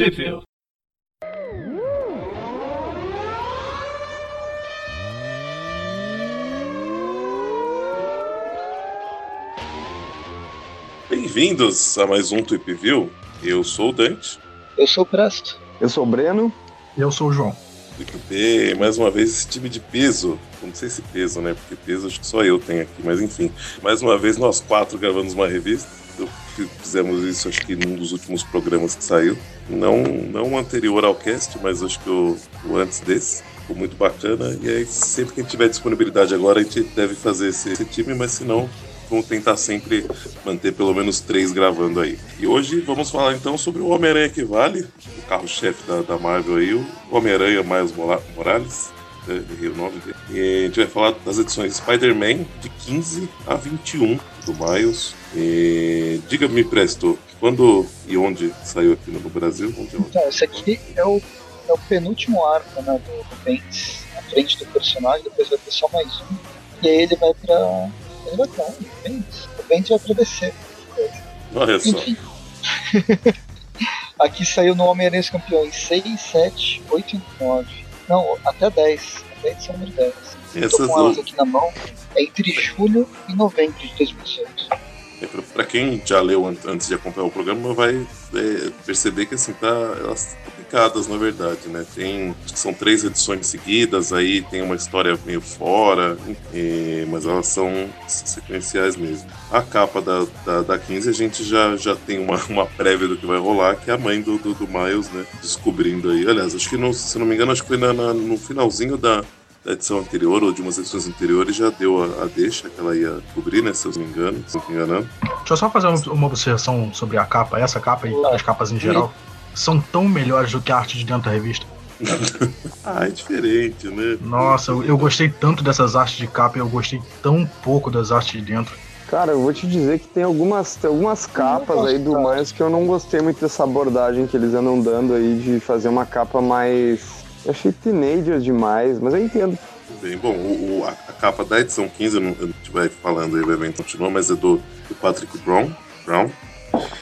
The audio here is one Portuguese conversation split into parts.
Sheffield. Bem-vindos a mais um Tweep View. Eu sou o Dante. Eu sou o Presto. Eu sou o Breno. E eu sou o João. Tweep mais uma vez esse time de peso. Não sei se peso, né? Porque peso acho que só eu tenho aqui, mas enfim. Mais uma vez nós quatro gravamos uma revista. Fizemos isso acho que num dos últimos programas que saiu. Não, não anterior ao cast, mas acho que o, o antes desse ficou muito bacana. E aí, sempre que a gente tiver disponibilidade agora, a gente deve fazer esse, esse time, mas se não, vamos tentar sempre manter pelo menos três gravando aí. E hoje vamos falar então sobre o Homem-Aranha que vale, o carro-chefe da, da, Marvel aí, o Homem-Aranha Miles Morales. Né, errei o nome dele. E a gente vai falar das edições Spider-Man de 15 a 21 do Miles. Diga-me, Presto, quando e onde saiu aqui no Brasil? Onde, onde? Então, esse aqui é o, é o penúltimo arco né, do, do Bendis, na frente do personagem, depois vai ter só mais um. E aí ele vai pra ele vai pra onde? O Bendis? O Bendis vai pra DC. Olha só. Enfim. Aqui saiu no Homem-Aranha Campeões 6, 7, 8 e 9. Não, até 10. 10. Essas Tô com elas aqui na mão. É entre julho e novembro de 2018. É, para quem já leu antes de acompanhar o programa, vai é, perceber que assim, tá, elas complicadas, na verdade, né? Tem, são três edições seguidas, aí tem uma história meio fora, e, mas elas são sequenciais mesmo. A capa da, da, da 15 a gente já, já tem uma, uma prévia do que vai rolar, que é a mãe do, do, do Miles, né? Descobrindo aí. Aliás, acho que, no, se não me engano, acho que foi na, na, no finalzinho da, da edição anterior ou de umas edições anteriores já deu a, a, deixa que ela ia cobrir, né? Se eu não me engano, se não me enganando. Deixa eu só fazer uma observação sobre a capa, essa capa e as capas em geral são tão melhores do que a arte de dentro da revista. ah, é diferente, né? Nossa, eu, eu gostei tanto dessas artes de capa e eu gostei tão pouco das artes de dentro. Cara, eu vou te dizer que tem algumas, tem algumas capas aí do Miles que eu não gostei muito dessa abordagem que eles andam dando aí de fazer uma capa mais. Eu achei teenager demais, mas eu entendo. Bem, bom, o, o a, a, capa da edição 15, a gente vai falando aí, vai continuar, mas é do, do Patrick Brown, Brown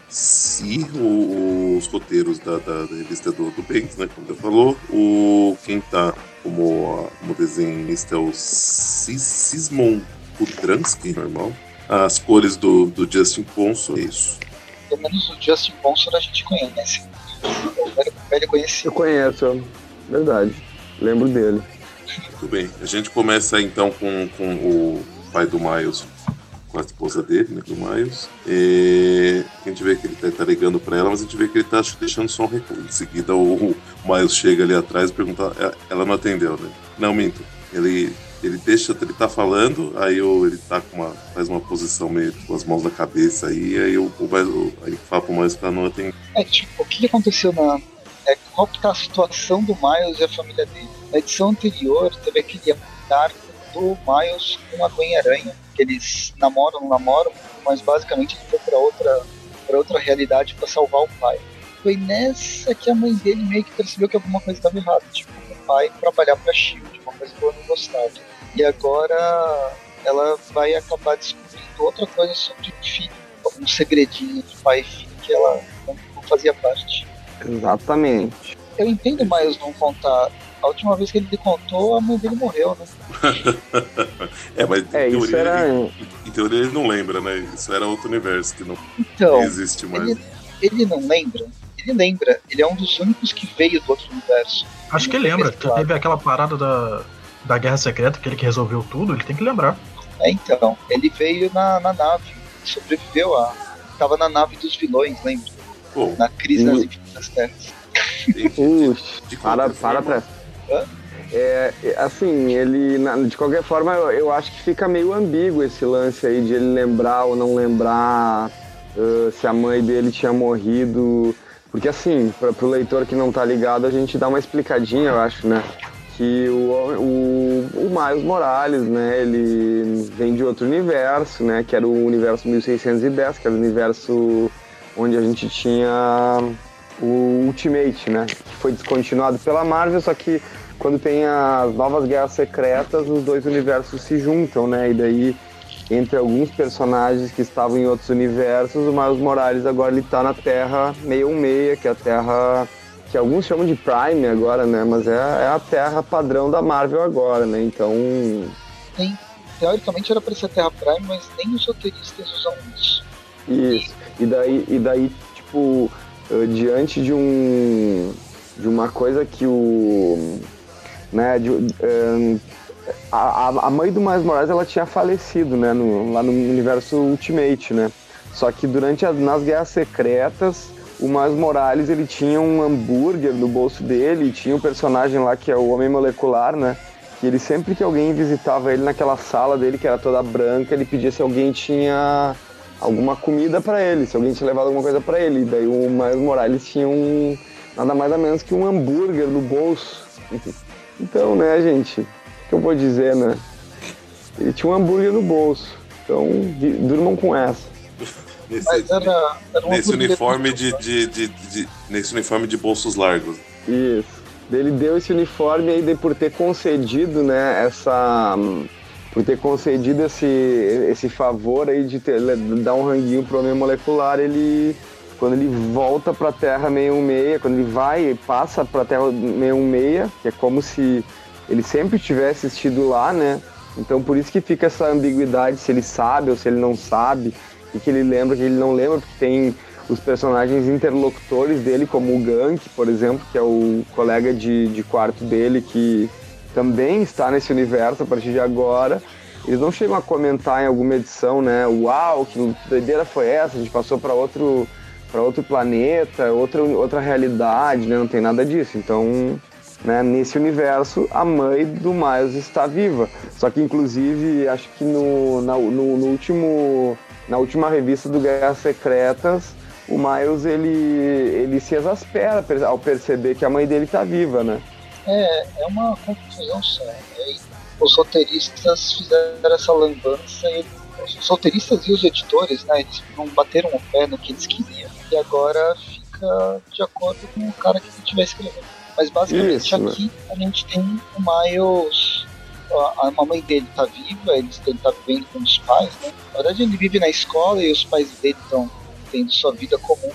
se os roteiros da, da, da, revista do, do Bendis, né, como você falou, o, quem tá como, como desenhista é o Sismon Kudransky, normal. As cores do, do Justin Ponson, é isso. Pelo menos o Justin Ponson a gente conhece. O velho, velho Eu conheço, verdade. Lembro dele. Muito bem. A gente começa então com, com o pai do Miles com a esposa dele, né, do Miles. E a gente vê que ele tá, tá ligando para ela, mas a gente vê que ele tá deixando só um recurso. Em seguida, o, o Miles chega ali atrás e pergunta, é, ela não atendeu, né? Não, minto. Ele ele deixa, ele tá falando, aí o, ele tá com uma, faz uma posição meio com as mãos na cabeça aí, aí o, o, aí fala pro Miles pra não atender. É, tipo, o que aconteceu na. É, qual que tá a situação do Miles e a família dele? Na edição anterior, teve aquele arco do Miles com a Gwen Aranha, que eles namoram, não namoram, mas basicamente ele foi para outra, pra outra realidade para salvar o pai. Foi nessa que a mãe dele meio que percebeu que alguma coisa estava errada. Tipo, o pai trabalhar para Shield, uma coisa que eu não gostava. E agora ela vai acabar descobrindo outra coisa sobre o filho, um segredinho de pai e filho que ela não fazia parte. Exatamente. Eu entendo mais não contar a última vez que ele contou, a mãe dele morreu, né? é, mas em, é, teoria, era... ele, em teoria ele não lembra, né? Isso era outro universo que não, então, existe mais. Ele, ele, não lembra? Ele lembra. Ele é um dos únicos que veio do outro universo. Acho que ele lembra. Que teve aquela parada da, da Guerra Secreta, que ele que resolveu tudo, ele tem que lembrar. É, então. Ele veio na, na nave. Sobreviveu a. Tava na nave dos vilões, lembra? Pô. Na crise das infinitas terras. Para, para, para, é, assim, ele, de qualquer forma, eu, eu, acho que fica meio ambíguo esse lance aí de ele lembrar ou não lembrar uh, se a mãe dele tinha morrido. Porque, assim, para o leitor que não tá ligado, a gente dá uma explicadinha, eu acho, né? Que o, o, o Miles Morales, né, ele vem de outro universo, né? Que era o universo 1610, que era o universo onde a gente tinha o Ultimate, né? Que foi descontinuado pela Marvel, só que quando tem as novas guerras secretas, os dois universos se juntam, né? E daí, entre alguns personagens que estavam em outros universos, o Miles Morales agora ele tá na Terra 616, que é a Terra que alguns chamam de Prime agora, né? Mas é, é a Terra padrão da Marvel agora, né? Então. Tem, teoricamente era para ser a Terra Prime, mas nem os roteiristas usam isso. Isso. E daí, e daí tipo, uh, diante de um. de uma coisa que o. né, de, uh, a, a mãe do Miles Morales ela tinha falecido, né, no, lá no universo Ultimate, né? Só que durante as, nas Guerras Secretas, o Miles Morales ele tinha um hambúrguer no bolso dele, tinha um personagem lá que é o Homem Molecular, né? Que ele sempre que alguém visitava ele naquela sala dele que era toda branca, ele pedia se alguém tinha alguma comida para ele, se alguém tinha levado alguma coisa para ele. E daí o Miles Morales tinha um nada mais ou menos que um hambúrguer no bolso. Então, né, gente, o que eu vou dizer, né? Ele tinha um hambúrguer no bolso. Então, durmam com essa. Nesse, era, era nesse uniforme de, de, de, de, nesse uniforme de bolsos largos. Isso. Ele deu esse uniforme aí por ter concedido, né, essa por ter concedido esse, esse favor aí de ter, dar um ranguinho pro homem molecular, ele quando ele volta para a Terra 616, quando ele vai e passa para a Terra 616, que é como se ele sempre tivesse assistido lá, né? Então por isso que fica essa ambiguidade se ele sabe ou se ele não sabe e que ele lembra, que ele não lembra, porque tem os personagens interlocutores dele, como o Gank, por exemplo, que é o colega de, de quarto dele, que também está nesse universo a partir de agora. Eles não chegam a comentar em alguma edição, né? Uau, que doideira foi essa? A gente passou para outro para outro planeta, outra, outra realidade, né? Não tem nada disso. Então, né, nesse universo, a mãe do Miles está viva. Só que, inclusive, acho que no, na, no, no último na última revista do Guerras Secretas, o Miles ele, ele se exaspera ao perceber que a mãe dele está viva, né? É, é uma confusão. Né? Os roteiristas fizeram essa lambança e os roteiristas e os editores, né, eles não bateram o pé no que eles queriam e agora fica de acordo com o cara que estiver escrevendo. Mas basicamente Isso, aqui né? a gente tem o Miles a, a mãe dele tá viva, ele, ele tá vivendo com os pais, né? Na verdade, ele vive na escola e os pais dele estão tendo sua vida comum.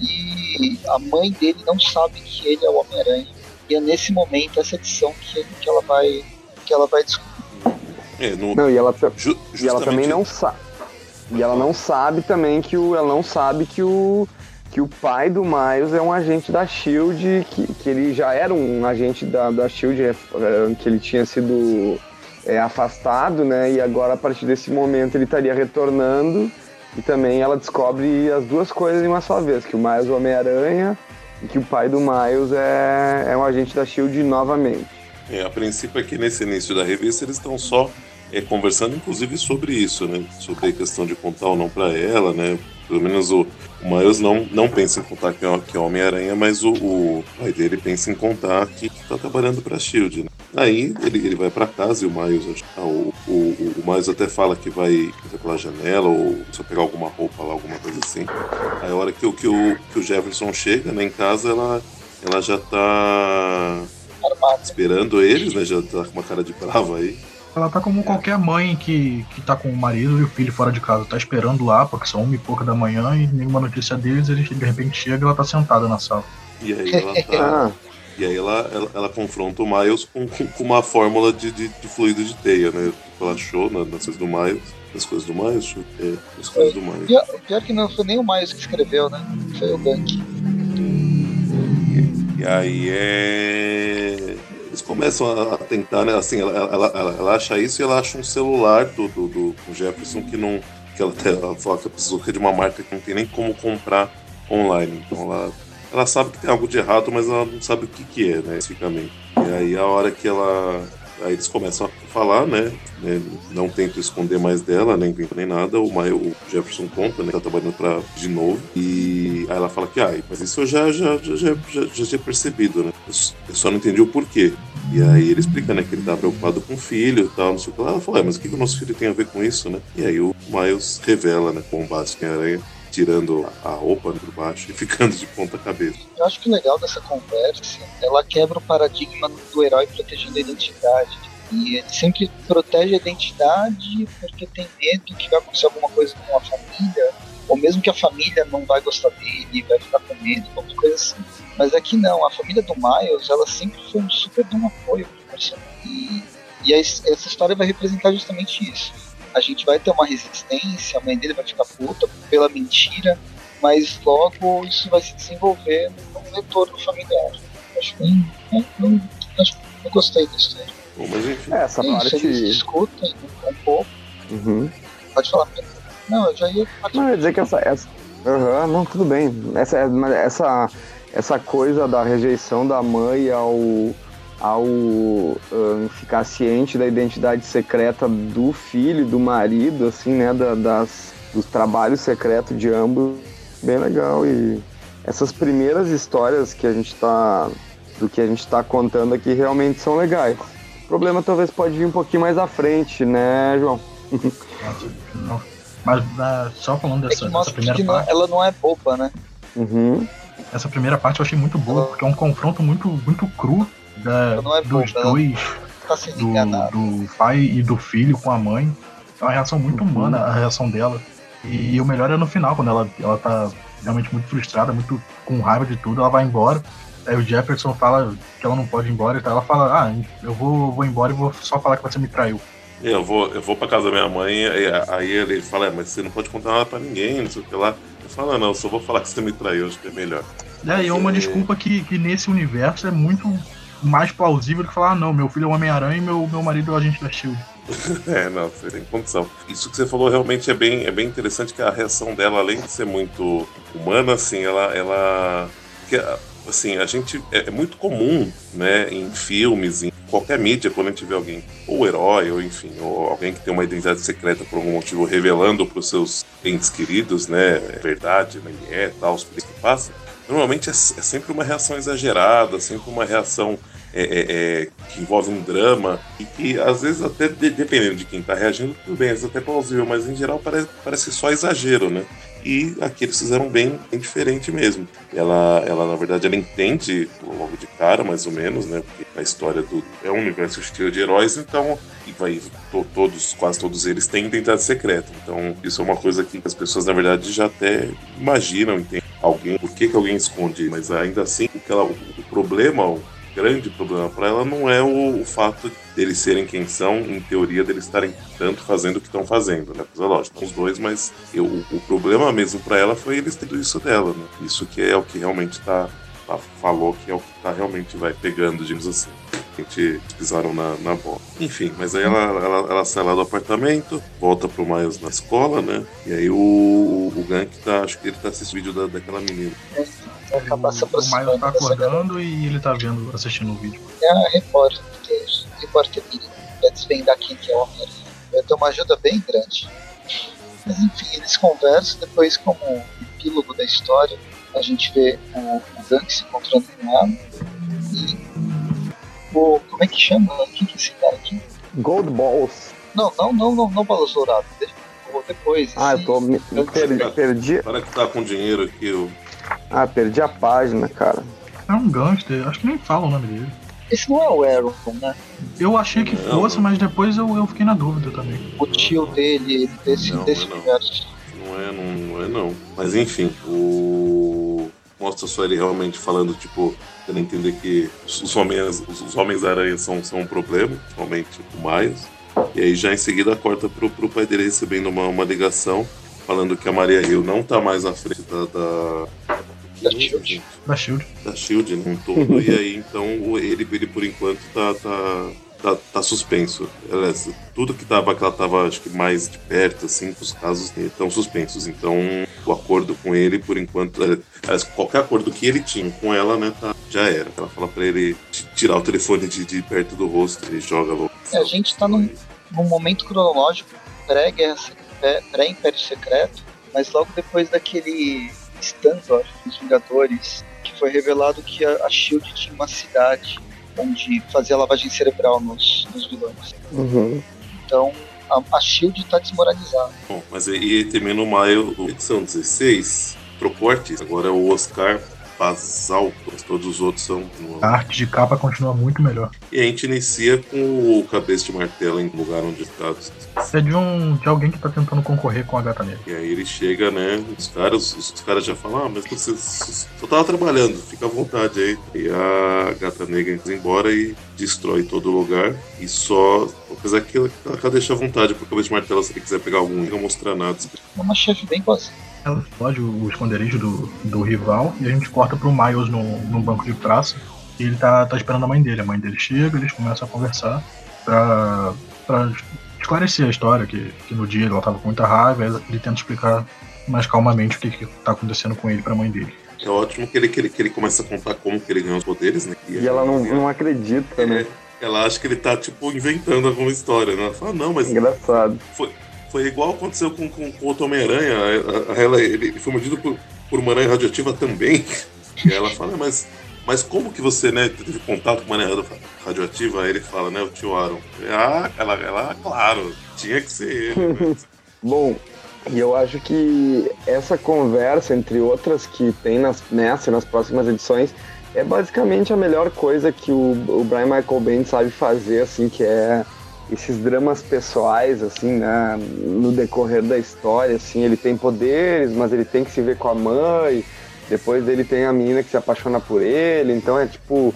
E a mãe dele não sabe que ele é o Homem-Aranha. E é nesse momento, essa edição, que, que ela vai que ela vai descobrir. É, no... Não, e ela, Ju, e ela também não sabe. E ela não sabe também que o. Ela não sabe que o que o pai do Miles é um agente da SHIELD, que, que ele já era um agente da, da SHIELD, é, que ele tinha sido é, afastado, né? E agora, a partir desse momento, ele estaria retornando. E também ela descobre as duas coisas de uma só vez, que o Miles é o Homem-Aranha e que o pai do Miles é, é um agente da SHIELD novamente. É, a princípio aqui nesse início da revista eles estão só é, conversando inclusive sobre isso, né? Sobre a questão de contar ou não para ela, né? Pelo menos o, o Miles não, não pensa em contar que é, é Homem-Aranha, mas o, o, pai dele pensa em contar que, está trabalhando para Shield. Né? Aí ele, ele vai para casa e o Miles, ah, o, o, o Miles até fala que vai entrar pela janela ou só pegar alguma roupa lá, alguma coisa assim. Aí a hora que, que, o, que o Jefferson chega né, em casa, ela, ela já tá esperando eles, né? Já tá com uma cara de brava aí. Ela tá como qualquer mãe que, que tá com o marido e o filho fora de casa, tá esperando lá, porque são uma e pouca da manhã e nenhuma notícia deles, ele de repente chega e ela tá sentada na sala. E aí ela tá. e aí ela, ela, ela, confronta o Miles com, com uma fórmula de, de, de, fluido de teia, né? Ela achou na, nas coisas do Miles. As coisas do Miles? É, as coisas do Miles. Pior, pior que não foi nem o Miles que escreveu, né? Foi o Gank. E, e aí é eles começam a tentar, né? Assim, ela, ela, ela, ela acha isso e ela acha um celular do, do, do Jefferson que não. que ela, ela fala que precisou de uma marca que não tem nem como comprar online. Então ela, ela sabe que tem algo de errado, mas ela não sabe o que, que é, né, especificamente. E aí a hora que ela Aí eles começam a falar, né? né não tento esconder mais dela, nem nem nada. O, o Jefferson conta, né? Tá trabalhando pra, de novo. E aí ela fala que, ah, mas isso eu já, já, já, já, já, tinha percebido, né? Eu só não entendi o porquê. E aí ele explica, né, que ele tá preocupado com o filho e tal, não sei o que lá. Ela fala, ah, mas o que, que o nosso filho tem a ver com isso, né? E aí o Miles revela, né, com o Basque Aranha, tirando a roupa por baixo e ficando de ponta cabeça. Eu acho que o legal dessa conversa, ela quebra o paradigma do herói protegendo a identidade. E ele sempre protege a identidade porque tem medo que vai acontecer alguma coisa com a família. ou mesmo que a família não vai gostar dele, vai ficar com medo, qualquer coisa assim. Mas aqui não, a família do Miles, ela sempre foi um super de um apoio pro personagem. E, e essa história vai representar justamente isso. A gente vai ter uma resistência, a mãe dele vai ficar puta pela mentira, mas logo isso vai se desenvolver num retorno familiar. Acho bem. Eu, acho, eu gostei da história. Bom, mas enfim. É, essa é parte. Discutem um pouco. Uhum. Pode falar. Não, eu já ia. Não, eu ia dizer que essa. essa... Uhum, não, tudo bem. Essa, essa, essa coisa da rejeição da mãe ao, ao uh, ficar ciente da identidade secreta do filho, do marido, assim, né? Da, das, dos trabalhos secretos de ambos, bem legal. E essas primeiras histórias que a gente tá. do que a gente tá contando aqui realmente são legais. O problema talvez pode vir um pouquinho mais à frente, né, João? Mas uh, só falando dessa, é dessa primeira não, parte. ela não é boba, né? Uhum. Essa primeira parte eu achei muito boa, Ela- porque é um confronto muito, muito cru da, não é dos boba, dois, Tá do, do pai e do filho com a mãe. É uma reação muito Uhum. humana a reação dela. E, o melhor é no final, quando ela, ela tá realmente muito frustrada, muito com raiva de tudo, ela vai embora. Aí o Jefferson fala que ela não pode ir embora, então ela fala, ah, eu vou, vou embora e vou só falar que você me traiu. Eu vou, eu vou pra casa da minha mãe, aí, aí ele fala, é, mas você não pode contar nada pra ninguém, não sei o que lá. Eu falo, "Ah, não, só vou falar que você me traiu, acho que é melhor. E aí é uma Sim. desculpa que, que nesse universo é muito mais plausível do que falar, ah, não, meu filho é um Homem-Aranha e meu, meu marido é o agente da Shield. É, não, você tem condição. Isso que você falou realmente é bem, é bem interessante que a reação dela, além de ser muito humana, assim, ela. ela que, assim, a gente. É, é muito comum, né, em filmes, em qualquer mídia, quando a gente vê alguém, ou herói, ou enfim, ou alguém que tem uma identidade secreta por algum motivo, revelando para os seus entes queridos, né, é verdade, né, é, tal, os que passa. Normalmente é, é sempre uma reação exagerada, sempre uma reação é, é, é, que envolve um drama e que às vezes até de- dependendo de quem está reagindo, tudo bem, às vezes até plausível, mas em geral parece, parece só exagero, né? E aqui eles fizeram bem, bem diferente mesmo. Ela, ela, na verdade, ela entende logo de cara, mais ou menos, né? Porque a história do é um universo cheio de heróis, então e vai to- todos, quase todos eles têm identidade secreta. Então isso é uma coisa que as pessoas, na verdade, já até imaginam, entendem alguém, por que, que alguém esconde, mas ainda assim, o, que ela, o, problema, grande problema para ela não é o, o fato deles serem quem são, em teoria deles estarem tanto fazendo o que estão fazendo, né? Pois é lógico, os dois, mas eu, o, o problema mesmo para ela foi eles terem isso dela, né? Isso que é o que realmente tá, tá- falou que é o que tá realmente vai pegando, digamos assim. A gente pisaram na, na bola. Enfim, mas aí ela, ela, ela sai lá do apartamento, volta pro Miles na escola, né? E aí o, o, o Gank tá, acho que ele tá assistindo o vídeo da, daquela menina. Vai acabar se O, o Miles aproximando tá acordando e ele tá vendo, assistindo o vídeo. É a repórter, repórter dele, pra desvendar quem que é o Homem-Aranha. Vai ter uma ajuda bem grande. Mas enfim, eles conversam, depois como epílogo da história, a gente vê o, o se encontrando com ela. E o. Como é que chama? Quem que é esse cara aqui? Gold Balls. Não, não, não, não, não Balas Douradas. Deixa- Depois. Ah, eu tô. Me, me perdi, perdi. O cara que tá com dinheiro aqui, o Ah, perdi a página, cara. É um gangster, acho que nem fala o nome dele. Esse não é o Aaron, né? Eu achei que Não, fosse, não. mas depois eu, eu fiquei na dúvida também. O tio dele, desse, Não, desse é não. universo. Não é, não, não é não. Mas enfim, o. Mostra só ele realmente falando, tipo, tendo a entender que os homens, os, os homens-aranha são, são um problema, principalmente o Miles. E aí já em seguida corta pro, pro pai dele recebendo uma, uma ligação falando que a Maria Hill não tá mais à frente da. da... Da Shield. Da Shield. da Shield né, um todo, e aí então ele, ele por enquanto tá, tá, tá, tá suspenso. Aliás, tudo que tava, que ela tava, acho que mais de perto, assim, os casos estão suspensos. Então o acordo com ele, por enquanto, aliás, qualquer acordo que ele tinha com ela, né, tá, já era. Ela fala pra ele tirar o telefone de, de perto do rosto, ele joga logo. É, a gente tá num, num momento cronológico pré-guerra, pré-império secreto, mas logo depois daquele stand-off dos Vingadores, que foi revelado que a, a SHIELD tinha uma cidade onde fazia lavagem cerebral nos, nos vilões. Uhum. Então, a, a SHIELD tá desmoralizada. Bom, mas aí termina o maio, edição 16, trocou o artista. Agora é o Oscar basal, todos os outros são. A arte de capa continua muito melhor. E a gente inicia com o cabeça de martelo em lugar onde está. É de, um, de alguém que está tentando concorrer com a gata negra. E aí ele chega, né? Os caras, os, caras já falam, ah, mas você só tava trabalhando, fica à vontade aí. E a gata negra entra embora e destrói todo o lugar. E só. Apesar que ela, ela deixa à vontade pro cabeça de martelo se ele quiser pegar algum, não mostrar nada. É uma chefe bem boazinha ela explode o esconderijo do, do rival e a gente corta pro Miles no, no banco de praça. E ele tá, tá esperando a mãe dele. A mãe dele chega, eles começam a conversar pra, pra esclarecer a história, que, que no dia ela tava com muita raiva, ele tenta explicar mais calmamente o que, que tá acontecendo com ele pra mãe dele. É ótimo que ele, que ele, que ele começa a contar como que ele ganhou os poderes, né? E, e ela não, não acredita, é, né? Ela acha que ele tá, tipo, inventando alguma história, né? Ela fala, não, mas. Engraçado. Foi, foi igual aconteceu com, com, com o Homem-Aranha. Ela, ele foi mordido por, por uma aranha radioativa também. E ela fala, mas, mas como que você né, teve contato com uma aranha radioativa? Aí ele fala, né, o tio Aaron. Ah, ela, ela claro, tinha que ser ele. Bom, e eu acho que essa conversa, entre outras que tem nas, nessa e nas próximas edições, é basicamente a melhor coisa que o, o Brian Michael Bendis sabe fazer, assim, que é esses dramas pessoais, assim, né, no decorrer da história, assim, ele tem poderes, mas ele tem que se ver com a mãe, depois dele tem a menina que se apaixona por ele, então é tipo,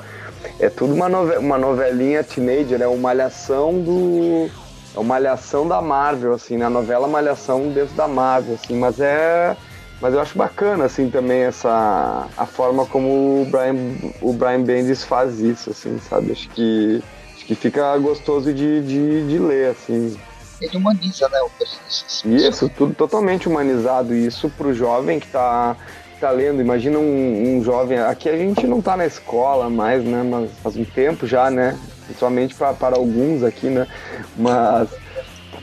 é tudo uma, novela, uma novelinha teenager, é uma malhação do... é uma malhação da Marvel, assim, né, a novela malhação dentro da Marvel, assim, mas é... Mas eu acho bacana, assim, também essa... a forma como o Brian, o Brian Bendis faz isso, assim, sabe, acho que que fica gostoso de, de, de ler, assim. Ele humaniza, né, o personagem. Isso, tudo totalmente humanizado. Isso pro jovem que tá, tá lendo. Imagina um, um, jovem. Aqui a gente não tá na escola mais, né? Mas faz um tempo já, né? Principalmente pra, para alguns aqui, né? Mas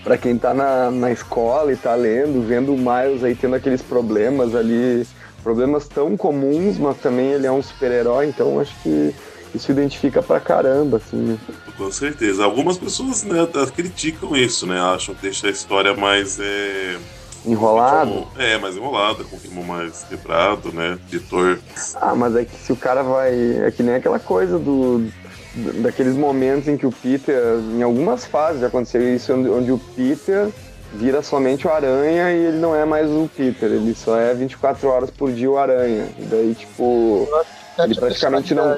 para quem tá na, na escola e tá lendo, vendo o Miles aí tendo aqueles problemas ali, problemas tão comuns, mas também ele é um super-herói, então acho que isso identifica pra caramba, assim, né? Com certeza. Algumas pessoas né, criticam isso, né? Acham que deixa a história mais. É... Enrolado? É, mais enrolada, com o ritmo mais quebrado, né? Editor. Ah, mas é que se o cara vai. É que nem aquela coisa do. Daqueles momentos em que o Peter, em algumas fases já aconteceu isso, onde, onde o Peter vira somente o Aranha e ele não é mais o Peter, ele só é 24 horas por dia o Aranha. E daí, tipo, ele praticamente não.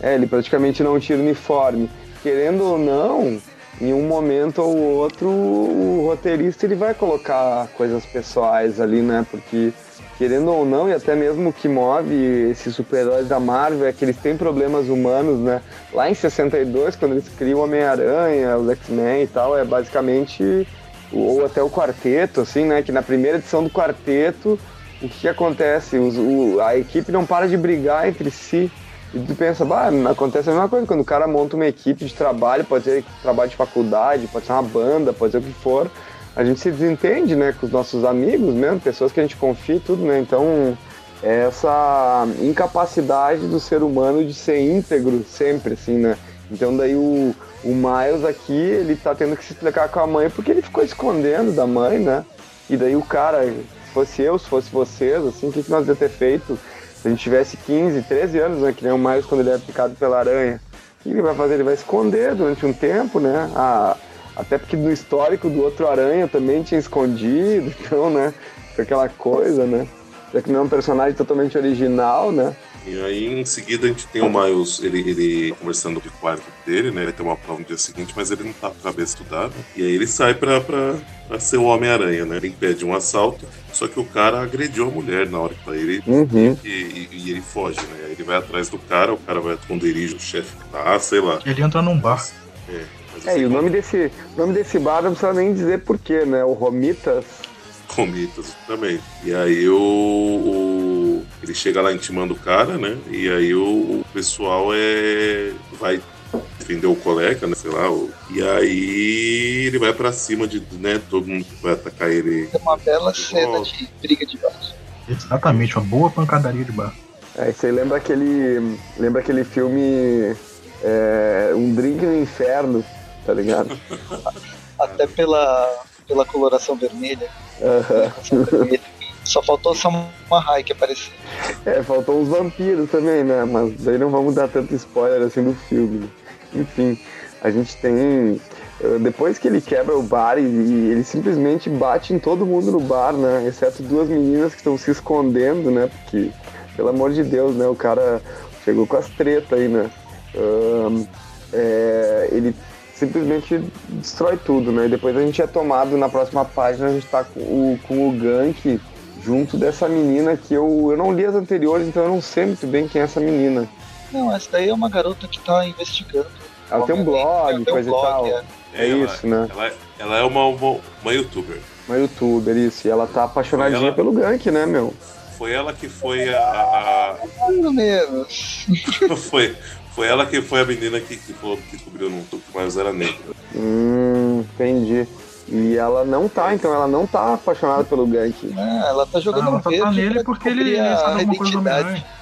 É, ele praticamente não tira uniforme. Querendo ou não, em um momento ou outro, o roteirista ele vai colocar coisas pessoais ali, né? Porque, querendo ou não, e até mesmo o que move esses super-heróis da Marvel é que eles têm problemas humanos, né? Lá em 62, quando eles criam o Homem-Aranha, os X-Men e tal, é basicamente. Ou até o quarteto, assim, né? Que na primeira edição do quarteto, o que, que acontece? Os, o, a equipe não para de brigar entre si e tu pensa, bah, acontece a mesma coisa, quando o cara monta uma equipe de trabalho, pode ser trabalho de faculdade, pode ser uma banda, pode ser o que for, a gente se desentende, né, com os nossos amigos mesmo, pessoas que a gente confia e tudo, né, então é essa incapacidade do ser humano de ser íntegro sempre, assim, né, então daí o, o Miles aqui, ele tá tendo que se explicar com a mãe porque ele ficou escondendo da mãe, né, e daí o cara, se fosse eu, se fosse vocês, assim, o que, que nós ia ter feito? Se a gente tivesse 15, 13 anos, né, que nem o Miles quando ele é picado pela aranha, o que ele vai fazer? Ele vai esconder durante um tempo, né? Ah, até porque no histórico do outro aranha também tinha escondido, então, né? Aquela coisa, né? Já que não é um personagem totalmente original, né? E aí, em seguida, a gente tem o Miles, ele, ele conversando com o quarto dele, né? Ele tem uma prova no dia seguinte, mas ele não tá com a cabeça estudada. E aí ele sai pra, pra, pra ser o Homem-Aranha, né? Ele impede um assalto, só que o cara agrediu a mulher na hora que tá ele. Uhum. E, e, e, ele foge, né? Aí ele vai atrás do cara, o cara vai esconder o chefe que tá, sei lá. Ele entra num bar. É. É, e o nome, desse, nome desse bar não precisa nem dizer porquê, né? O Romitas. Romitas também. E aí o, o, ele chega lá intimando o cara, né? E aí o, o pessoal é vai defender o colega, né? Sei lá. O, e aí ele vai para cima de, né? Todo mundo vai atacar ele. É uma bela de cena volta. de briga de bar. Exatamente, uma boa pancadaria de bar. É, isso aí lembra aquele. Lembra aquele filme é, Um Drink no Inferno, tá ligado? Até pela, pela coloração vermelha. Uhum. Só faltou uma High que apareceu. É, faltou os vampiros também, né? Mas daí não vamos dar tanto spoiler assim do filme. Enfim, a gente tem. Eh, depois que ele quebra o bar e, e ele simplesmente bate em todo mundo no bar, né? Exceto duas meninas que estão se escondendo, né? Porque, pelo amor de Deus, né? O cara chegou com as tretas aí, né? Um, é, ele simplesmente destrói tudo, né? E depois a gente é tomado na próxima página, a gente tá com o, com o Gank junto dessa menina que eu, eu não li as anteriores, então eu não sei muito bem quem é essa menina. Não, essa daí é uma garota que tá investigando. Ela tem um blog, coisa um blog, e tal. É, é ela, isso, né? Ela, ela é uma, uma, uma, youtuber. Uma youtuber, isso. E ela tá apaixonadinha ela... pelo Gank, né, meu? Foi ela que foi a. a... Mais ou menos. foi, foi ela que foi a menina que, que, falou, que descobriu no que mais era negro. Hum, entendi. E ela não tá, então ela não tá apaixonada pelo Gank. Ah, ela tá jogando não, ela tá verde nele porque ele sabe alguma coisa do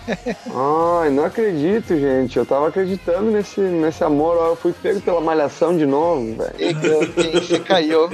Ai, não acredito, gente. Eu tava acreditando nesse, nesse amor. Eu fui pego pela malhação de novo, velho. Você caiu.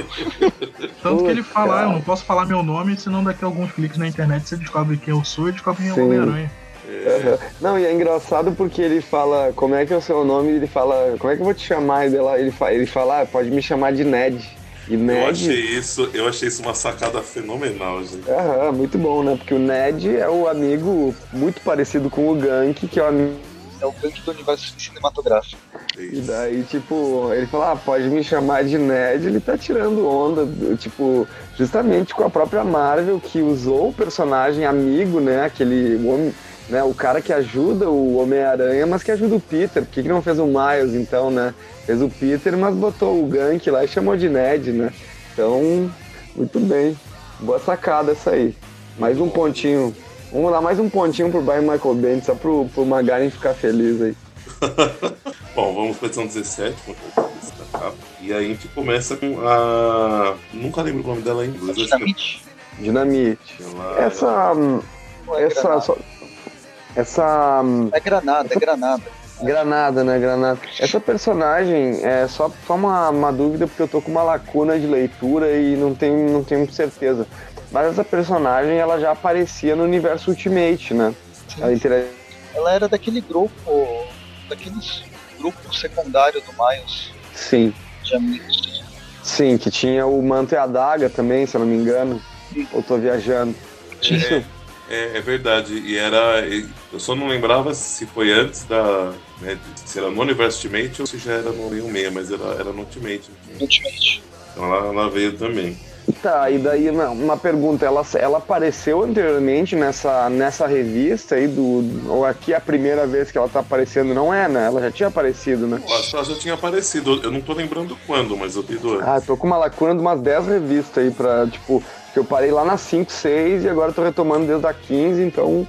Tanto que ele fala, ah, eu não posso falar meu nome, senão daqui a alguns cliques na internet você descobre quem eu sou e descobre quem é o Homem-Aranha. Uhum. Não, e é engraçado porque ele fala, como é que é o seu nome? Ele fala, como é que eu vou te chamar? Ele, ele, fala, ele fala ah, pode me chamar de Ned. E Ned... Eu achei isso, eu achei isso uma sacada fenomenal, gente. Aham, muito bom, né? Porque o Ned é o amigo muito parecido com o Gank, que é o amigo é o gank do universo cinematográfico. E daí, tipo, ele fala, ah, pode me chamar de Ned, ele tá tirando onda, tipo, justamente com a própria Marvel, que usou o personagem amigo, né, aquele homem, né, o cara que ajuda o Homem-Aranha, mas que ajuda o Peter. Por que, que não fez o Miles, então, né? Fez o Peter, mas botou o Gank lá e chamou de Ned, né? Então, muito bem. Boa sacada essa aí. Mais um pontinho. Vamos dar mais um pontinho pro Brian Michael Bendis, só pro, pro Magaren ficar feliz aí. Bom, vamos pra edição 17, E aí a gente começa com a. Nunca lembro o nome dela em inglês. Dinamite. Dinamite. Ela, essa. Ela... Essa. Só... Essa. É granada, é granada. Granada, né? Granada. Essa personagem, é só, só uma, uma dúvida, porque eu tô com uma lacuna de leitura e não tenho, não tenho certeza. Mas essa personagem, ela já aparecia no universo Ultimate, né? Sim, ela, ela era daquele grupo, daqueles grupo secundário do Miles. Sim. Sim, que tinha o Manto e a Daga também, se eu não me engano. Sim. Ou tô viajando. É, é, é, verdade. E era. Eu só não lembrava se foi antes da. Né, se era no universo Ultimate ou se já era no 1.6, mas era, era no Ultimate. Ultimate. Então ela, ela veio também. Tá, e daí uma, uma, pergunta, ela, ela apareceu anteriormente nessa, nessa revista aí do. Ou aqui é a primeira vez que ela tá aparecendo, não é, né? Ela já tinha aparecido, né? Eu acho que ela já tinha aparecido. Eu não tô lembrando quando, mas eu vi do Ah, tô com uma lacuna de umas 10 revistas aí pra, tipo, que eu parei lá na 5, 6 e agora tô retomando desde a 15, então.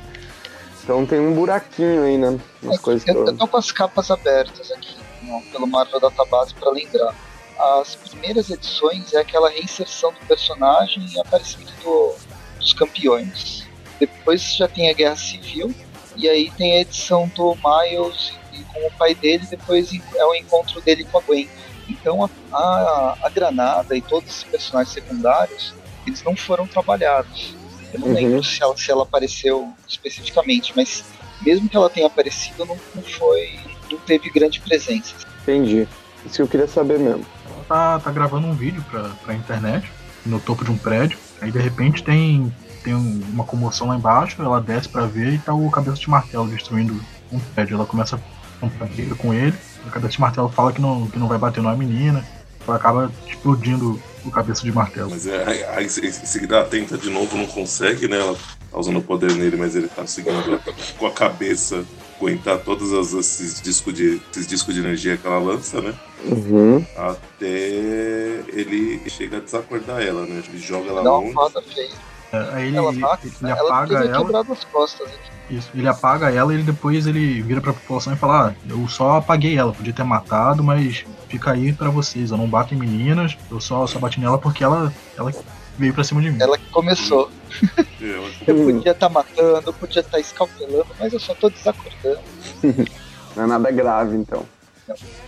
Então tem um buraquinho aí, né? Nas é, coisas eu, tô com as capas abertas aqui, não, pelo Marvel Database para lembrar. As primeiras edições é aquela reinserção do personagem e aparecimento do, dos campeões. Depois já tem a Guerra Civil, e aí tem a edição do Miles e, e com o pai dele, depois é o encontro dele com a Gwen. Então a, a, a Granada e todos os personagens secundários eles não foram trabalhados. Eu não uhum. lembro se ela, se ela apareceu especificamente, mas mesmo que ela tenha aparecido, não, não foi. não teve grande presença. Entendi. Isso que eu queria saber mesmo. Ela tá, tá gravando um vídeo pra, pra internet, no topo de um prédio, aí de repente tem, tem uma comoção lá embaixo, ela desce pra ver e tá o cabeça de martelo destruindo um prédio. Ela começa a comprar briga com ele, o cabeça de martelo fala que não, que não vai bater numa menina, ela acaba explodindo o cabeça de martelo. Mas é, aí, em seguida tenta de novo, não consegue, né? Ela tá usando o poder nele, mas ele tá conseguindo com a cabeça aguentar todos esses discos de, esses discos de energia que ela lança, né? Uhum. Até ele chega a desacordar ela, né? Ele joga ela Dá uma foda feia. É, aí ele, ela, ele, ele apaga ela. ela as costas aqui. Isso, ele apaga ela e ele depois ele vira pra população e fala: ah, eu só apaguei ela, podia ter matado, mas fica aí para vocês, eu não bato em meninas, eu só, só bati nela porque ela, ela veio pra cima de mim. Ela que começou. eu podia estar tá matando, eu podia estar tá escalpelando, mas eu só tô desacordando. não é nada grave, então.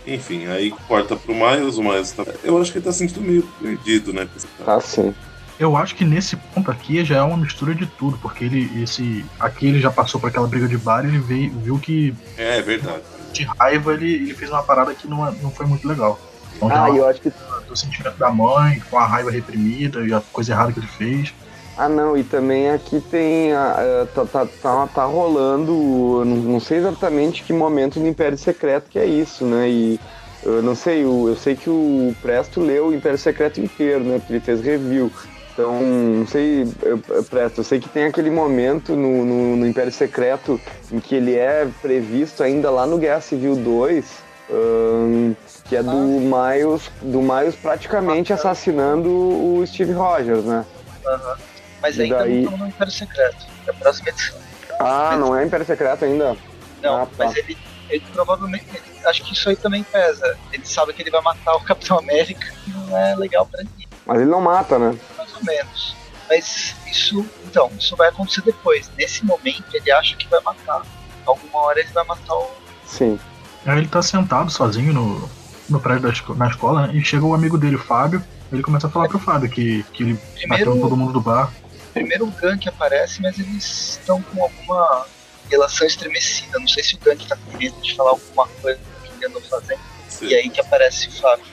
Enfim, aí corta pro Miles, o Miles tá... Eu acho que ele tá sentindo meio perdido, né? Tá sim. Eu acho que nesse ponto aqui já é uma mistura de tudo, porque ele, esse, aqui ele já passou por aquela briga de bar e ele veio, viu que. É, é verdade. De raiva ele, ele fez uma parada que não, não foi muito legal. Então, ah, eu acho que. Do sentimento da mãe, com a raiva reprimida e a coisa errada que ele fez. Ah, não, e também aqui tem. Uh, tá, tá, tá, tá, rolando. Não, não, sei exatamente que momento do Império Secreto que é isso, né? E eu não sei, eu, eu sei que o Presto leu o Império Secreto inteiro, né? Porque ele fez review. Então, não sei, eu, Presto, eu sei que tem aquele momento no, no, no, Império Secreto em que ele é previsto ainda lá no Guerra Civil 2, um, que é do Miles, do Miles praticamente assassinando o Steve Rogers, né? Uhum. Mas ainda daí... não no Império Secreto. É a próxima edição. Ah, não é Império Secreto ainda? Não, ah, tá. mas ele, ele provavelmente. Acho que isso aí também pesa. Ele sabe que ele vai matar o Capitão América não é legal pra ninguém. Mas ele não mata, né? Menos. Mas isso. Então, isso vai acontecer depois. Nesse momento ele acha que vai matar. Alguma hora ele vai matar o. Sim. Aí ele tá sentado sozinho no, no prédio da escola, na escola, né? E chega o amigo dele, o Fábio. Ele começa a falar pro Fábio que, que ele Primeiro... matou todo mundo do bar primeiro o Gank aparece, mas eles estão com alguma relação estremecida. Não sei se o Gank está com medo de falar alguma coisa que ele andou fazendo. Sim. E aí que aparece o Fábio.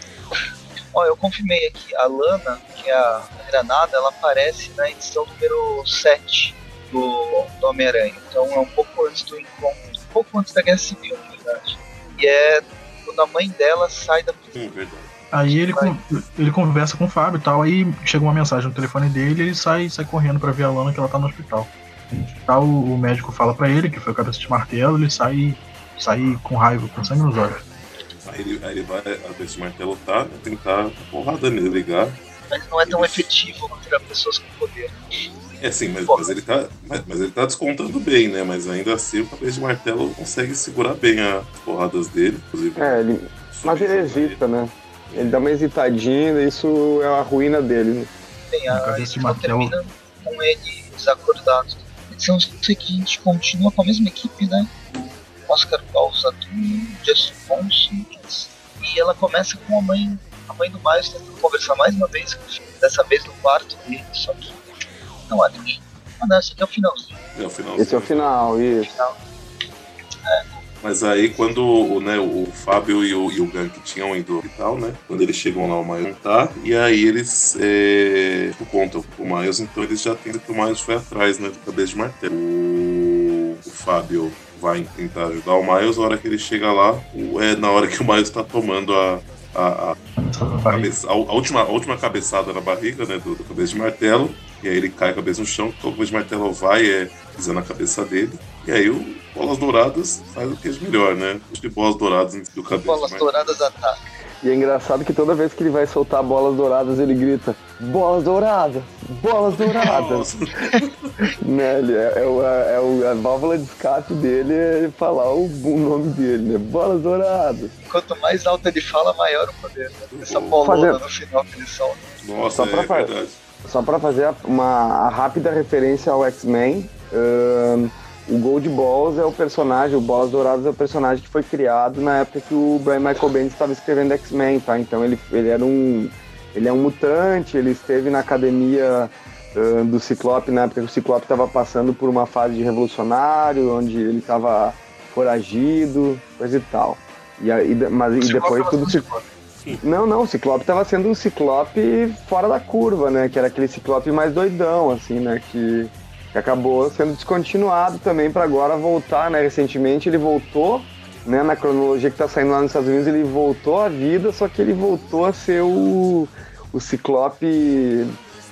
Ó, eu confirmei aqui, a Lana, que é a Granada, ela aparece na edição número 7 do, do Homem-Aranha. Então é um pouco antes do encontro, um pouco antes da Guerra Civil, na verdade. E é quando a mãe dela sai da prisão. verdade. Aí ele, ele conversa com o Fábio e tal, aí chega uma mensagem no telefone dele e ele sai, sai correndo pra ver a Lana que ela tá no hospital. Tal, o médico fala pra ele que foi o cabeça de martelo, ele sai, sai com raiva, com sangue nos olhos. Aí ele, aí ele vai, a cabeça de martelo tá, tentar porrada nele, ligar. Mas não é tão efetivo contra pessoas com poder. É sim, mas, mas, ele tá, mas, mas, ele tá descontando bem, né? Mas ainda assim o cabeça de martelo consegue segurar bem as porradas dele, inclusive. É, ele, mas ele hesita, né? Ele dá uma hesitadinha e isso é a ruína dele. Né? Bem, a edição termina com ele desacordado. A edição seguinte continua com a mesma equipe, né? Oscar Balsatu, Justin Ponson, e ela começa com a mãe, a mãe do Miles tentando conversar mais uma vez, dessa vez no quarto dele, só que não é Ah, não, esse aqui é o finalzinho. É o finalzinho. Esse é o final, isso. Final. É. Mas aí quando né, o Fábio e o, e o Gank tinham ido e tal, né? Quando eles chegam lá, o Miles tá. E aí eles é, contam o Miles, então eles já têm que o Miles foi atrás, né? Do cabeça de martelo. O Fábio vai tentar ajudar o Miles, na hora que ele chega lá, é na hora que o Miles tá tomando a, a, a, cabeça, a, última, a última cabeçada na barriga, né, do, do, cabeça de martelo, e aí ele cai a cabeça no chão, o cabeça de martelo vai é, pisando na cabeça dele, e aí o Bolas Douradas faz o que é melhor, né? Que bolas douradas do cabeça. Bolas douradas atacam. E é engraçado que toda vez que ele vai soltar bolas douradas, ele grita: Bolas douradas! Bolas douradas! né, ele é, é, o, é, o, a válvula de escape dele é falar o, o, nome dele, né? Bolas douradas! Quanto mais alto ele fala, maior o poder. Né? Essa bolona Fazer... no final que ele solta. Nossa, só é pra, verdade. Só pra fazer uma rápida referência ao X-Men. Uh, o Gold Balls é o personagem, o Bolas Douradas é o personagem que foi criado na época que o Brian Michael Bendis estava escrevendo X-Men, tá? Então ele, ele era um. Ele é um mutante, ele esteve na academia uh, do Ciclope na época que o Ciclope estava passando por uma fase de revolucionário, onde ele estava foragido, coisa e tal. E, e, mas, e depois tudo se. Não, não, o Ciclope estava sendo um Ciclope fora da curva, né? Que era aquele Ciclope mais doidão, assim, né? Que que acabou sendo descontinuado também para agora voltar, né? Recentemente ele voltou, né? Na cronologia que está saindo lá nos Estados Unidos, ele voltou à vida, só que ele voltou a ser o, o Ciclope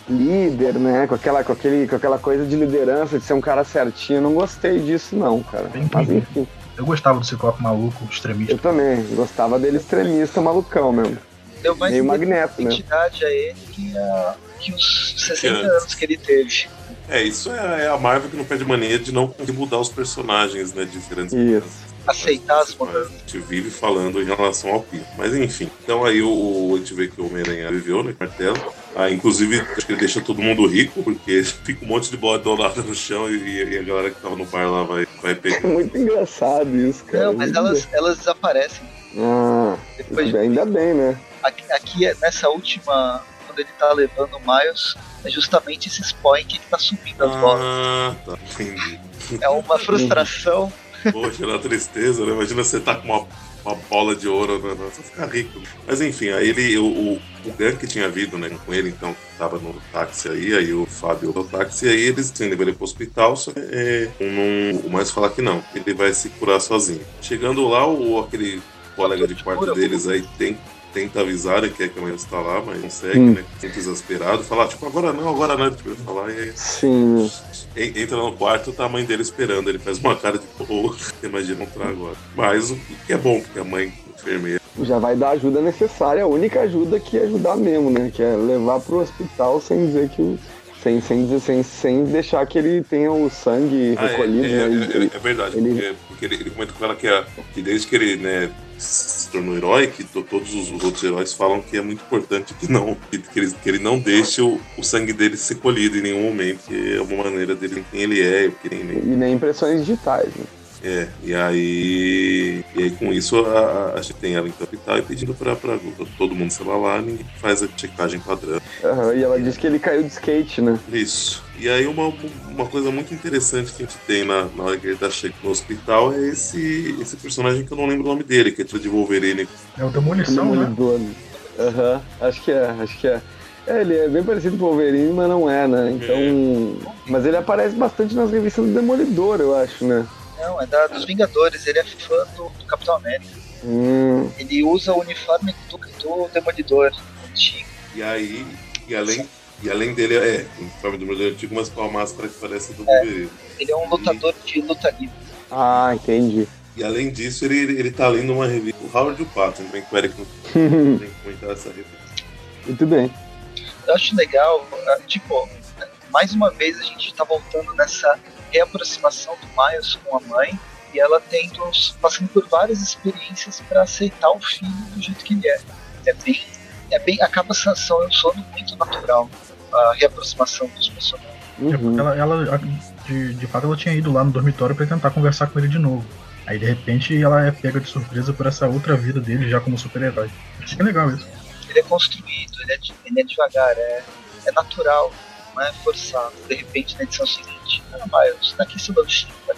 líder, né? Com aquela, com, aquele, com aquela coisa de liderança, de ser um cara certinho. Eu não gostei disso, não, cara. Bem Mas enfim. Eu gostava do Ciclope maluco, extremista. Eu também, gostava dele extremista, malucão mesmo. Deu mais Meio magneto, identidade né? a ele que, a, que os 60 que anos que ele teve. É, isso é, é, a Marvel que não perde mania de não conseguir mudar os personagens, né? Diferentes. Isso. Aceitar as mudanças. A gente vive falando em relação ao Pio. Mas enfim. Então aí o, a gente vê que o Homem-Aranha viveu, né? Martelo. Ah, inclusive, acho que ele deixa todo mundo rico, porque fica um monte de bola dourada no chão e, e, a galera que tava no bar lá vai, vai pegar. É muito engraçado isso, cara. Não, mas elas, elas desaparecem. Ah, Depois ainda bem, né? Aqui, aqui, nessa última quando ele tá levando o Miles, é justamente esse spoiler que tá subindo as bolas. Ah, tá, entendi. É uma frustração. Poxa, na tristeza, né? Imagina você tá com uma, uma bola de ouro, né? Você ficar rico. Mas enfim, aí ele, o, o, que tinha vindo né, com ele, então, tava no táxi aí, aí o Fábio no táxi, aí eles assim, levam ele pro hospital, só que é, um, o mais falar que não, ele vai se curar sozinho. Chegando lá, o, aquele colega de quarto deles aí tem tenta avisar que é que a mãe está lá, mas não segue, hum. né? Sempre exasperado, falar, tipo, agora não, agora não, tipo, falar e Sim. Entra no quarto, tá a mãe dele esperando. Ele faz uma cara de porra, imagina entrar agora. Mas o que é bom, porque a mãe enfermeira. Já vai dar a ajuda necessária, a única ajuda que é ajudar mesmo, né? Que é levar pro hospital sem dizer que sem, sem, sem, sem deixar que ele tenha o sangue ah, é, recolhido. É, né? é, é, é verdade, ele... porque, porque ele, ele comenta com ela que, a, que desde que ele né, se tornou herói, que todos os outros heróis falam que é muito importante que não que, que, ele, que ele não deixe o, o, sangue dele ser colhido em nenhum momento, que é uma maneira dele quem ele é. Que nem, E nem impressões digitais, né? É, e aí, e aí com isso a, a gente tem ela em capital e pedindo pra, pra todo mundo se lá, ninguém faz a checagem padrão. Uhum, e ela diz que ele caiu de skate, né? Isso. E aí uma, uma coisa muito interessante que a gente tem na, na hora que ele tá chegando no hospital é esse, esse personagem que eu não lembro o nome dele, que é de Wolverine. É o Demolição, né? Aham, uhum, acho que é, acho que é. É, ele é bem parecido com o Wolverine, mas não é, né? Então. É. Mas ele aparece bastante nas revistas do Demolidor, eu acho, né? Não, é da, dos Vingadores, ele é fã do, do Capitão América. Hum. Ele usa o uniforme do, do Demolidor antigo. E aí, e além, e além dele, é, o uniforme do Demolidor antigo, mas com a máscara que parece do é, Wolverine. Ele é um lutador e... de luta livre. Ah, entendi. E além disso, ele, ele tá lendo uma revista, o Howard e o Patton, bem que o Eric não tem comentar essa revista. Muito bem. Eu acho legal, ah, tipo, mais uma vez a gente tá voltando nessa reaproximação do Miles com a mãe e ela tendo passando por várias experiências para aceitar o filho do jeito que ele é. É bem, é bem acaba sendo sono muito natural a reaproximação dos personagens. Uhum. Ela, ela de, de fato, ela tinha ido lá no dormitório para tentar conversar com ele de novo. Aí de repente ela é pega de surpresa por essa outra vida dele já como super-herói. Acho que é legal isso. Ele é construído, ele é, ele é devagar, é, é natural não é forçado. De repente, na edição seguinte, ah, Miles, tá aqui seu lanchinho, tá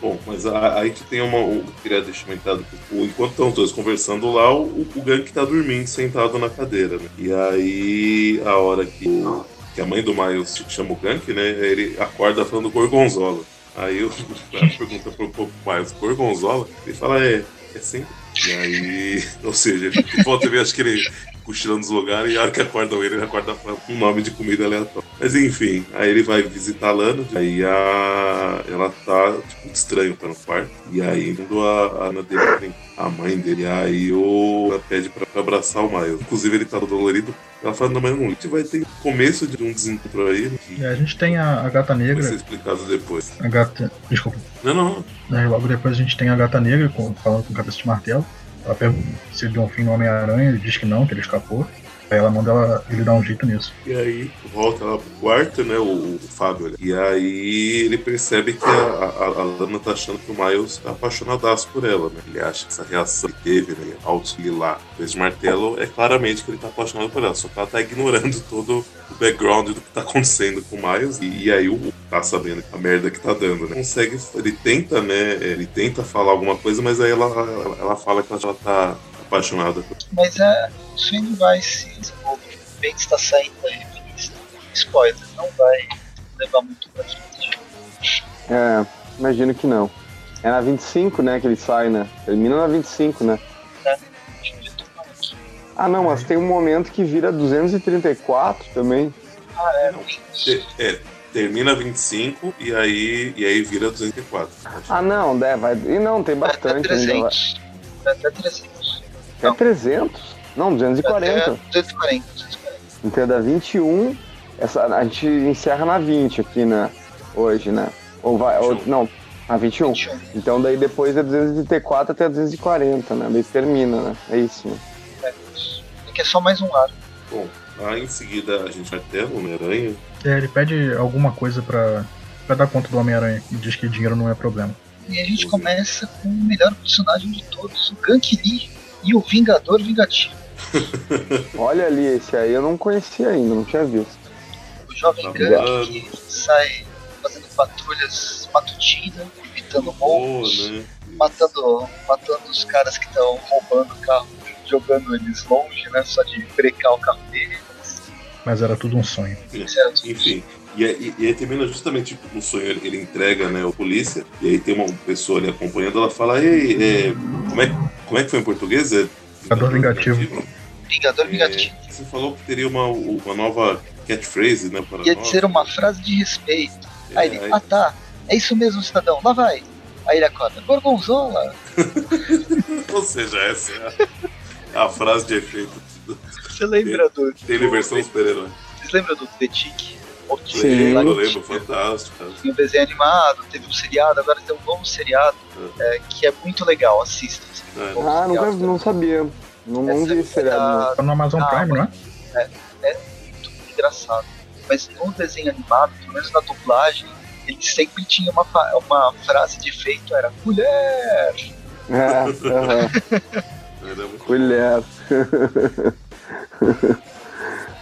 Bom, mas aí que tem uma. Eu queria deixar comentado que enquanto estão todos conversando lá, o, o Gank tá dormindo sentado na cadeira, né? E aí, a hora que, que a mãe do Miles chama o Gank, né? Ele acorda falando Gorgonzola. Aí eu, pergunta pro, pro Miles, Gorgonzola? Ele fala, é, é sempre. E aí, ou seja, volta e acho que ele cochilando nos lugares e a hora que acordam ele, ele acorda com um nome de comida aleatório. Mas enfim, aí ele vai visitar a Lana, aí a... ela tá tipo, estranho tá no quarto. E aí quando a, a Ana dele a mãe dele, aí o ela pede pra, pra, abraçar o Miles. Inclusive ele tá dolorido. Ela fala, não, mas não, a gente vai ter começo de um desencontro aí. Que... É, a gente tem a, a gata negra. Vai ser explicado depois. A gata. Desculpa. Não, não. Aí, logo depois a gente tem a gata negra com, falando com cabeça de martelo. Ela pergunta se deu um fim no Homem-Aranha, ele diz que não, que ele escapou. Ela manda ela, ele dar um jeito nisso. E aí volta lá pro quarto, né? O, o Fábio. E aí ele percebe que a, a, a, Lana tá achando que o Miles tá apaixonadaço por ela, né? Ele acha que essa reação que teve, né? Ao lá, de martelo, é claramente que ele tá apaixonado por ela. Só que ela tá ignorando todo o background do que tá acontecendo com o Miles. E, e aí o tá sabendo a merda que tá dando, né? Consegue, ele tenta, né? Ele tenta falar alguma coisa, mas aí ela, ela, ela fala que ela já tá apaixonada. Mas é, isso ainda vai se desenvolver. O bem está saindo da revista. Spoiler, não vai levar muito pra frente. É, imagino que não. É na 25, né, que ele sai, né? Termina na 25, né? É, Ah, não, mas tem um momento que vira 234 também. Ah, é, não. É, termina 25 e aí, e aí vira 204. Ah, não, é, vai. E não, tem bastante. Até 300. Ainda vai. Até 300. Até 300? Não, 240. 240, 240. Então da 21, essa, a gente encerra na 20 aqui, né? Hoje, né? Ou vai. Ou, não, na 21. 21. Então daí depois é 234 até 240, né? Daí termina, né? É isso, né? É, aqui é só mais um ar. Bom, aí em seguida a gente vai ter o Homem-Aranha. É, ele pede alguma coisa pra, pra dar conta do Homem-Aranha e diz que dinheiro não é problema. E a gente começa com o melhor personagem de todos, o Gank Lee e o Vingador Vingativo. Olha ali, esse aí eu não conhecia ainda, não tinha visto. O Jovem tá Gank que sai fazendo patrulhas matutinas, evitando morros, né? matando, matando os caras que estão roubando o carro, jogando eles longe, né? Só de brecar o carro deles. Mas era tudo um sonho. Enfim. E, e, e aí termina justamente tipo, no sonho, ele, ele, entrega né, a polícia, e aí tem uma pessoa ali acompanhando, ela fala, ei, é, como, é, como é que foi em português? É, Vingador vingativo. Vingador vingativo. É, você falou que teria uma, uma nova catchphrase, né? Para Ia nós. ser uma frase de respeito. É, aí ele, aí... ah tá, é isso mesmo, cidadão, lá vai. Aí ele acorda, Gorgonzola! Ou seja, essa é a, a frase de efeito. Você lembra do. Tem versão super-herói. Vocês lembram do The Tick? Sim, eu lembro, fantástico. Tem um desenho animado, teve um seriado, agora tem um novo seriado é. É, que é muito legal, assista. É. Ah, nunca, não sabia. Não, não vi esse seriado. Tá no Amazon ah, Prime, né? É, é muito engraçado. Mas no desenho animado, pelo menos na dublagem, ele sempre tinha uma, uma frase de efeito, era mulher! É, uhum. Colher.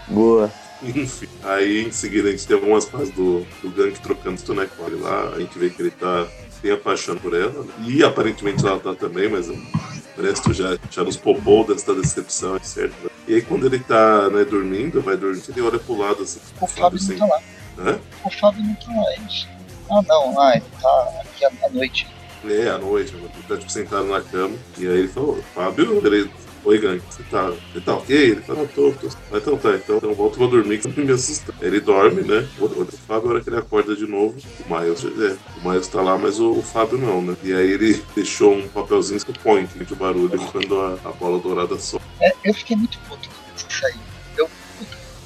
Boa. Enfim, aí em seguida a gente tem algumas partes do, do Gank trocando né, com ele lá. A gente vê que ele tá tem a paixão por ela. Né? E aparentemente ela tá também, mas o resto já, já nos poupou dessa decepção, etc. E aí quando ele tá né, dormindo, vai dormir, ele olha pro lado assim. O Fábio não tá lá. Hã? O Fábio não tá lá, é. Ah não, ah, ele tá aqui à noite. É, à noite, ele tá tipo sentado na cama. E aí ele falou, Fábio, ele Oi, Gank, você tá, você tá ok? Ele fala, ah, tô, tô. Ah, então tá, então, então volto vou dormir que me assusta. Ele dorme, né? O, o, o Fábio, agora que ele acorda de novo, o Miles, é, o Miles tá lá, mas o, o, Fábio não, né? E aí ele deixou um papelzinho que põe que o barulho quando a, a, bola dourada sobe. É, eu fiquei muito puto com isso aí. Eu,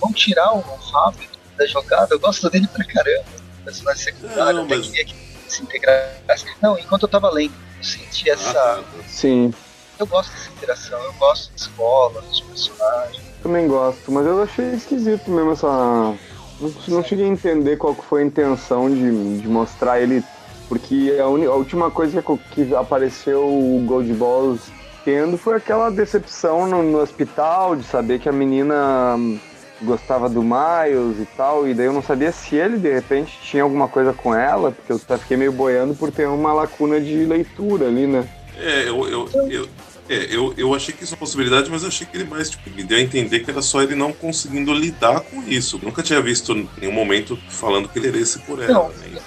vamos tirar o, o Fábio da jogada, eu gosto dele pra caramba. Personagem secundário, não, mas... queria que se integrasse. Não, enquanto eu tava lendo, eu senti essa. Ah, tá, tá. Sim eu gosto dessa interação, eu gosto da escola, dos personagens. Também gosto, mas eu achei esquisito mesmo essa. Não, não cheguei a entender qual foi a intenção de, de mostrar ele. Porque a, un... a última coisa que, que apareceu o Gold Balls tendo foi aquela decepção no, no hospital de saber que a menina gostava do Miles e tal, e daí eu não sabia se ele de repente tinha alguma coisa com ela, porque eu fiquei meio boiando por ter uma lacuna de leitura ali, né? É, eu, eu, eu, é, eu, eu achei que isso é uma possibilidade, mas eu achei que ele mais tipo, me deu a entender que era só ele não conseguindo lidar com isso. nunca tinha visto em nenhum momento falando que ele era esse por ela. Não, né? ele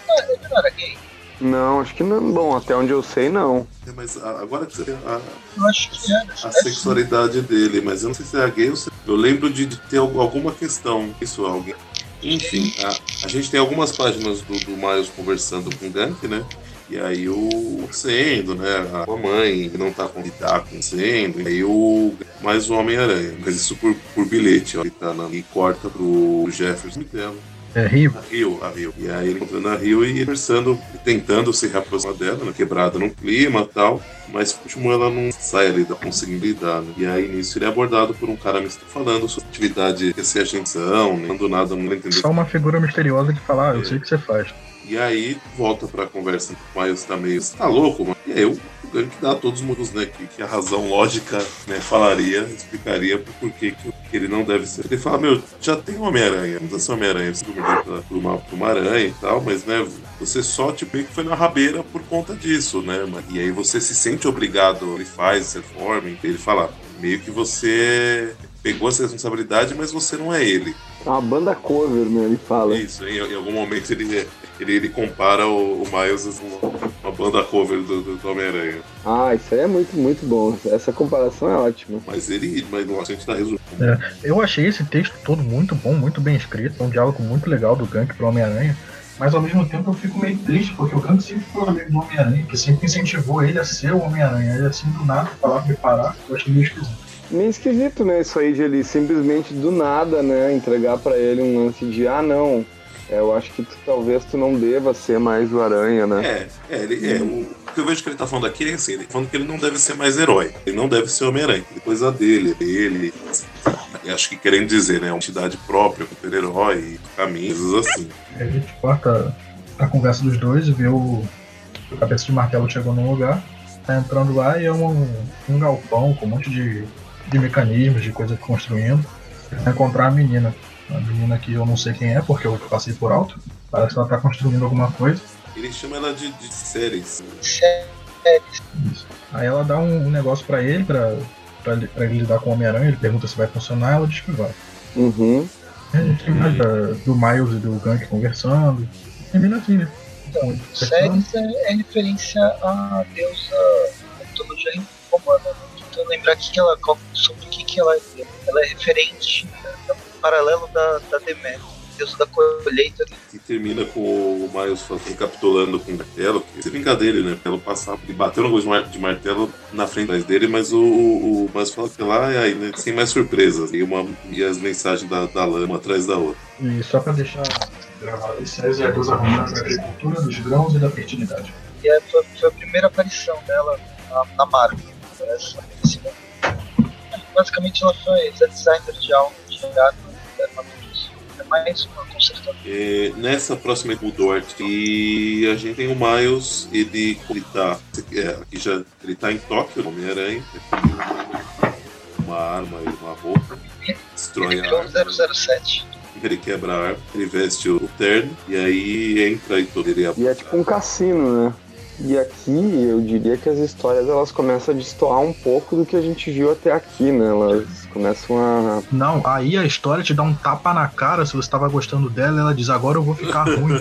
não era gay. Não, acho que não. Bom, até onde eu sei, não. É, mas agora que você a, eu acho que era. a sexualidade dele, mas eu não sei se é gay ou se. Eu lembro de, de ter alguma questão. Isso, alguém. Enfim, a, a gente tem algumas páginas do, do Miles conversando com o Gank, né? E aí o sendo, né? A mãe não tá com tá acontecendo. E aí o. Mais o Homem-Aranha. Mas isso por, por bilhete, ó. Ele tá na, e corta pro Jefferson dela. É Rio? A Rio, a Rio. E aí ele encontrando a Rio e conversando, tentando se reaproximar dela, né, quebrada no clima e tal. Mas por último ela não sai ali da possibilidade. Né? E aí nisso ele é abordado por um cara me falando sobre atividade de ser atenção, né? do nada não entender. Só uma figura misteriosa que fala, ah, eu é. sei o que você faz. E aí volta pra conversa com o Miles tá meio. Você tá louco, mano? E aí o Gank dá todos os motivos, né? Que, que, a razão lógica né, falaria, explicaria por porquê que, que ele não deve ser. Ele fala, meu, já tem um Homem-Aranha, não precisa ser Homem-Aranha, você mudou por uma, por uma aranha e tal, mas né, você só tipo que foi na rabeira por conta disso, né? E aí você se sente obrigado, ele faz essa forma, ele fala, meio que você pegou essa responsabilidade, mas você não é ele. É uma banda cover, né? Ele fala. Isso, em, em algum momento ele, ele, ele compara o, o Miles com uma, banda cover do, do, do Homem-Aranha. Ah, isso aí é muito, muito bom. Essa comparação é ótima. Mas ele, mas a gente tá resumindo. É, eu achei esse texto todo muito bom, muito bem escrito. É um diálogo muito legal do Gank pro Homem-Aranha. Mas ao mesmo tempo eu fico meio triste, porque o Gank sempre foi amigo do Homem-Aranha, que sempre incentivou ele a ser o Homem-Aranha. Ele assim do nada falar, me parar, eu achei meio esquisito meio esquisito, né? Isso aí de ele simplesmente do nada, né? Entregar para ele um lance de ah, não. É, eu acho que tu, talvez tu não deva ser mais o Aranha, né? É, é, ele, é o, o que eu vejo que ele tá falando aqui é assim, ele tá falando que ele não deve ser mais herói, ele não deve ser Homem-Aranha, depois a dele, ele, acho que querendo dizer, né, uma entidade própria, super-herói, caminhos, assim. A gente corta a conversa dos dois e vê o, o cabeça de martelo chegou num lugar, tá entrando lá e é um, um galpão com um monte de de mecanismos, de coisas construindo. Vai encontrar a menina. A menina que eu não sei quem é, porque eu passei por alto. Parece que ela tá construindo alguma coisa. Ele chama ela de, de. Séries. Isso. Aí ela dá um, um negócio pra ele, pra, pra, pra ele lidar com o Homem-Aranha. Ele pergunta se vai funcionar, ela diz que vai. Uhum. A gente tem mais da, do Miles e do Gank conversando. Termina assim, né? Então, séries é, é referência à deusa da mitologia romana. Então lembrar que ela, sobre o que, que ela é. Ela é referente paralelo da, da Deméter deusa da colheita. E termina com o Miles recapitulando com o martelo, que se vinga dele, né? Pelo passado. Ele bateu no de martelo na frente dele, mas o, o, o Miles fala que lá é aí, né? Sem mais surpresas. E, uma, e as mensagens da, da lama atrás da outra. E só pra deixar gravado, César é a deusa romana da agricultura, dos grãos e da fertilidade. E é, foi, foi a primeira aparição dela na, na Marvel. Essa, basicamente ela foi designer de algo de arma mais uma consertadora. É, nessa próxima o Dort e a gente tem o Miles, ele, ele tá. É, aqui já, ele tá em Tóquio, Homem-Aranha. Uma arma e uma roupa. Destrói ele a arma. 007 ele quebra a arma, ele veste o terno e aí entra e todo ele E é tipo um cassino, né? E aqui eu diria que as histórias elas começam a destoar um pouco do que a gente viu até aqui, né? Elas começam a. Não, aí a história te dá um tapa na cara se você estava gostando dela, ela diz agora eu vou ficar ruim.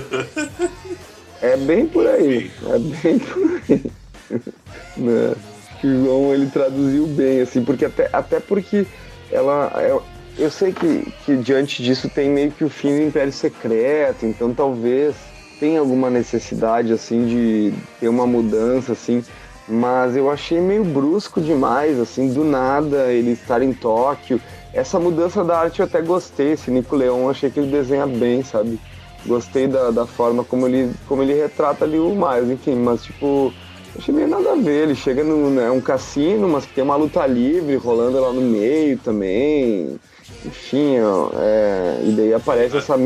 é bem por aí. É bem por aí. né? Que o João ele traduziu bem, assim, porque até, até porque ela. Eu, eu sei que, que diante disso tem meio que o fim do Império Secreto, então talvez tem alguma necessidade assim de ter uma mudança assim, mas eu achei meio brusco demais assim, do nada ele estar em Tóquio. Essa mudança da arte eu até gostei, esse Nico Leon, achei que ele desenha bem, sabe? Gostei da, da forma como ele, como ele retrata ali o Miles, enfim, mas tipo, achei meio nada a ver. Ele chega num né, um cassino, mas tem uma luta livre rolando lá no meio também. Enfim, ó, é, e daí aparece essa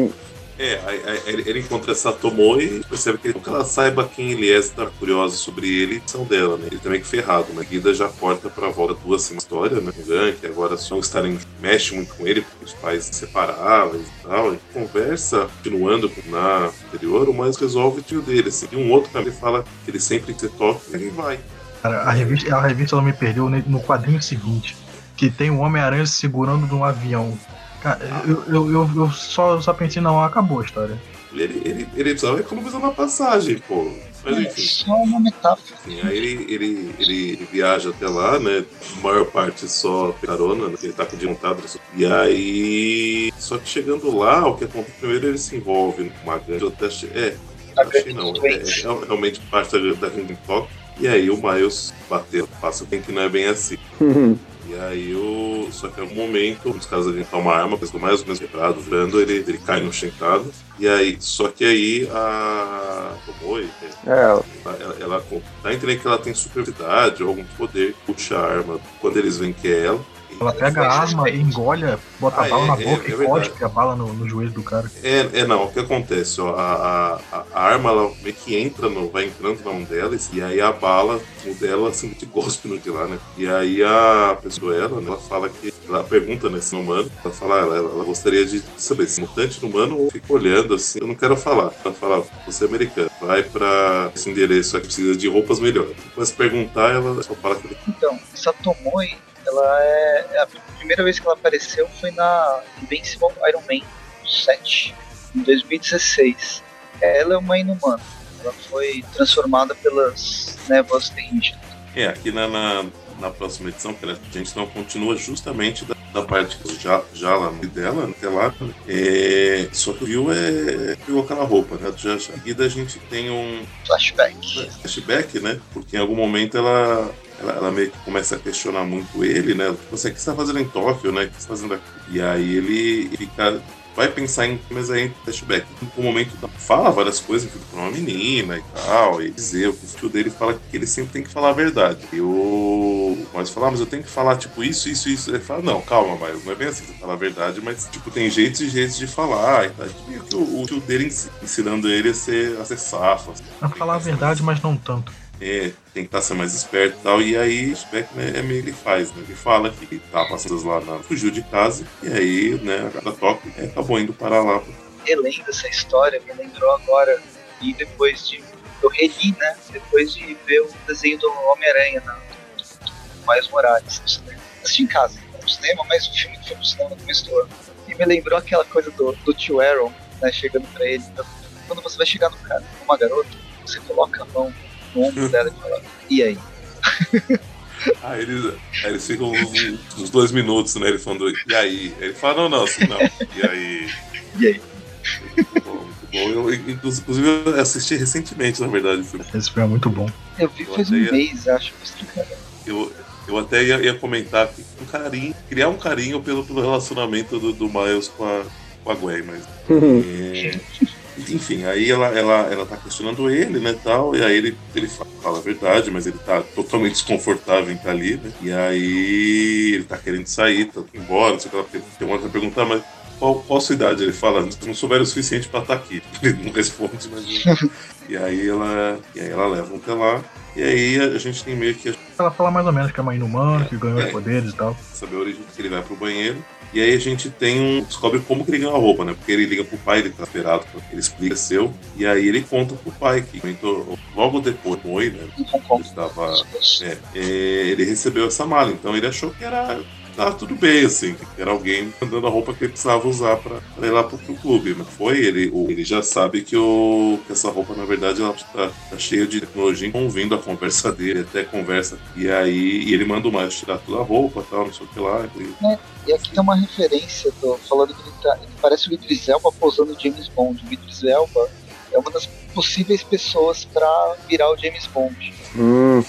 é, ele encontra essa Tomoe e percebe que, que ela saiba quem ele é, está curiosa sobre ele, são dela, né? Ele também que ferrado, né? Guida já corta pra volta duas assim, história, né? Que agora só estarem mexe muito com ele, porque os pais se separavam e tal. E conversa, continuando na anterior, o mais resolve o tio dele, assim. E um outro também fala que ele sempre que toca, ele vai. Cara, a revista, a revista ela me perdeu no quadrinho seguinte, que tem um Homem-Aranha segurando num avião. Cara, eu, eu, eu, eu, só, só pensei, não, acabou a história. Ele, ele, ele precisava economizar uma passagem, pô. Mas enfim. É só uma metáfora. Sim, aí ele, ele, ele viaja até lá, né? A maior parte só carona, né? ele tá com montado. E aí. Só que chegando lá, o que acontece primeiro, ele se envolve numa grande. Até, é, achei não. É, é, realmente parte da, da grande toque. E aí o Miles bateu, passa bem que não é bem assim. E aí o. Só que em algum momento, os caras ali tomam uma arma, pessoa mais ou menos quebrado, vendo, ele, ele cai no chencado. E aí, só que aí a. Tomoe, é. ela, ela, ela dá a entender que ela tem superioridade ou algum poder, puxa a arma quando eles veem que é ela. Ela pega a arma, engole, bota ah, a bala é, na boca é, é e cospe a bala no, no, joelho do cara. É, é não, o que acontece? Ó, a, a, a, arma ela meio que entra, no, vai entrando na mão dela, e aí a bala o dela assim de gospe no de lá, né? E aí a pessoa, ela, né, ela fala que. Ela pergunta, né, se é humano, ela fala, ela, ela gostaria de saber se é mutante no humano ou fica olhando assim, eu não quero falar. Ela fala, você é americano, vai pra esse endereço aqui, precisa de roupas melhores. Mas perguntar, ela só fala que. Então, Satomoi ela é, é, a primeira vez que ela apareceu foi na Invincible Iron Man 7, em 2016. Ela é uma inumana. Ela foi transformada pelas névoas terrígenas. É, aqui na, na, na, próxima edição, a gente não continua justamente da, da parte que já, já lá dela, até lá. É, só que o Rio é pegou aquela roupa, né? Já, já. E da gente tem um flashback. Flashback, né? Porque em algum momento ela ela, ela, meio que começa a questionar muito ele, né? Você, o que você está fazendo em Tóquio, né? O que você está fazendo aqui? E aí ele fica vai pensar em mas aí flashback. No momento fala várias coisas para uma menina e tal, e dizer o que o tio dele fala que ele sempre tem que falar a verdade. E o mas falar, ah, mas eu tenho que falar tipo isso, isso, isso. Ele fala, não, calma, mas não é bem assim, você fala a verdade, mas tipo tem jeitos e jeitos de falar e tal. O, o tio dele ensinando ele a ser, a ser safo. A falar a verdade, mas não tanto. É, tentar ser mais esperto e tal. E aí o Beckman é meio ele faz, né? Ele fala que tá passando lá na. fugiu de casa, e aí, né, a Tóquio é, acabou indo para lá. Relendo essa história, me lembrou agora, e depois de. Eu reli, né? Depois de ver o desenho do Homem-Aranha na Miles Morales no cinema. Assisti em casa, no cinema, mas o filme que foi pro cinema no começo do ano. E me lembrou aquela coisa do, do tio Aaron, né, chegando pra ele. Quando você vai chegar no cara, uma garota, você coloca a mão no ombro dela e fala, e aí? Ah, eles, aí eles ficam uns, uns, dois minutos, né? Ele falando, e aí? Ele fala, não, não, assim, não, e aí? E aí? Muito bom, muito bom. Eu, inclusive, eu assisti recentemente, na verdade. Esse filme é muito bom. Eu vi faz um ia... mês, acho. Eu, eu até ia, ia comentar que um carinho, criar um carinho pelo, pelo relacionamento do, do Miles com a, com a Gwen, mas. é, enfim, aí ela, ela, ela tá questionando ele, né, tal, e aí ele, ele fala a verdade, mas ele tá totalmente desconfortável em estar tá ali, né, e aí ele tá querendo sair, tá embora, não sei o que, ela tem uma hora perguntar, mas qual, qual sua idade? Ele fala, não souber o suficiente pra estar tá aqui. Ele não responde, mas... e aí ela, e aí ela leva até lá, e aí a gente tem meio que. Ela fala mais ou menos que é uma inumana, é, que ganhou é, os poderes e tal. Saber a origem que ele vai pro banheiro. E aí a gente tem um. descobre como que ele ganhou a roupa, né? Porque ele liga pro pai, ele tá esperado, ele explica seu. E aí ele conta pro pai que comentou logo depois, foi, né? Ele tava. É, é, ele recebeu essa mala, então ele achou que era tá tudo bem, assim, era alguém dando a roupa que ele precisava usar pra, pra ir lá pro, pro clube. Mas foi, ele, ele já sabe que, o, que essa roupa, na verdade, ela tá, tá cheia de tecnologia, ouvindo a conversa dele, até conversa. E aí e ele manda o mais tirar toda a roupa e tal, não sei o que lá. E... É, e aqui tem uma referência, do, falando que ele, tá, ele parece o Idris Elba posando James Bond. O Idris Elba é uma das possíveis pessoas para virar o James Bond. Hum.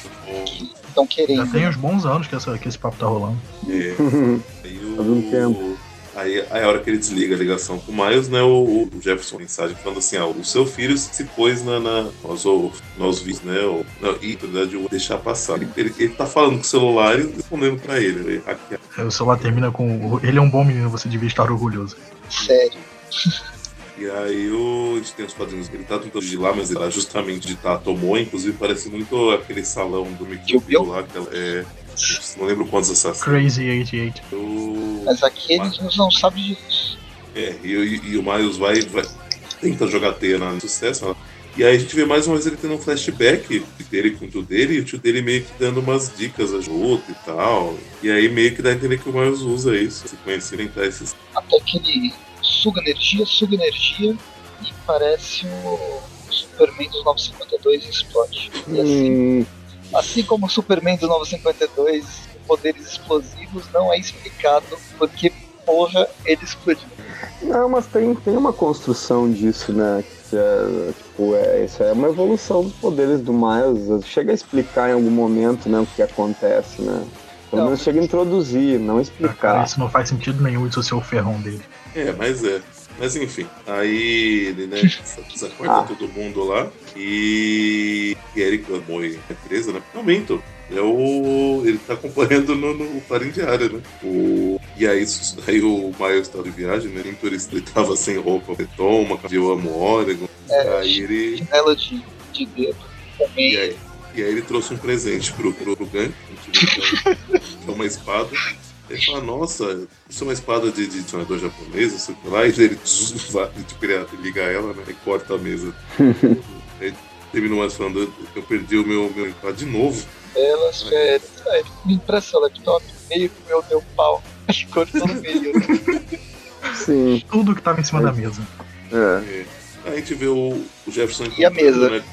Que, estão querendo. Já tem uns bons anos que, essa, que esse papo tá rolando. É. aí o, Faz um tempo. Aí, aí a hora que ele desliga a ligação com o Miles, né, o, o Jefferson mensagem falando assim, ah, o seu filho se pôs na, na nós, ou, nós vimos, né, ou, não, e na verdade eu deixar passar. Ele, ele, ele, tá falando com o celular e respondendo pra ele. ele o celular termina com, ele é um bom menino, você devia estar orgulhoso. Sério. E aí o, a gente tem os quadrinhos ele tá tentando de lá, mas ele tá justamente de tá, tomou, inclusive parece muito aquele salão do Mickey Bill lá, que ela é. Não lembro quantos assassinos. Crazy 88. O... Mas aqui eles Mas... não sabem disso. É, e, e, e, o Miles vai, vai tenta jogar teia na sucesso. Né? E aí a gente vê mais uma vez ele tendo um flashback dele com o tio dele, e o tio dele meio que dando umas dicas a luta e tal. E aí meio que dá a entender que o Miles usa isso, se conhecerem tá esses. Até que ele suga energia, suga energia e parece o Superman dos 952 explode. E assim, hum. assim como o Superman dos 952 poderes explosivos não é explicado porque porra ele explodiu. Não, mas tem, tem uma construção disso, né? Que é, tipo, é, isso é uma evolução dos poderes do Miles. Chega a explicar em algum momento né, o que acontece, né? Pelo menos chega a introduzir, não explicar. Cara, isso não faz sentido nenhum isso ser o ferrão dele. É, mas é. Mas enfim, aí ele, né, desacorda ah. todo mundo lá e, e Eric Moy é presa, né? Não minto. É o. Ele tá acompanhando no, no Farim Diário, né? O, e aí, aí o Miles tá de viagem, né? Nem turista ele tava sem roupa, betom, uma eu amo Oregon. É, aí ele. Chinelo de, de dedo. E aí, e aí ele trouxe um presente pro, pro, pro Gank, que é uma espada. Ele fala, nossa, isso é uma espada de, de sonhador japonês, não sei o que lá, e ele tipo, ele liga ela, né? E corta a mesa. aí termina mais falando, eu perdi o meu, meu iPad de novo. Elas, velho, é, me empresta o laptop, meio que o meu deu pau. Cortou no meio. Sim. Tudo que tava em cima é. da mesa. É. é. Aí a gente vê o, o Jefferson e a mesa. Né,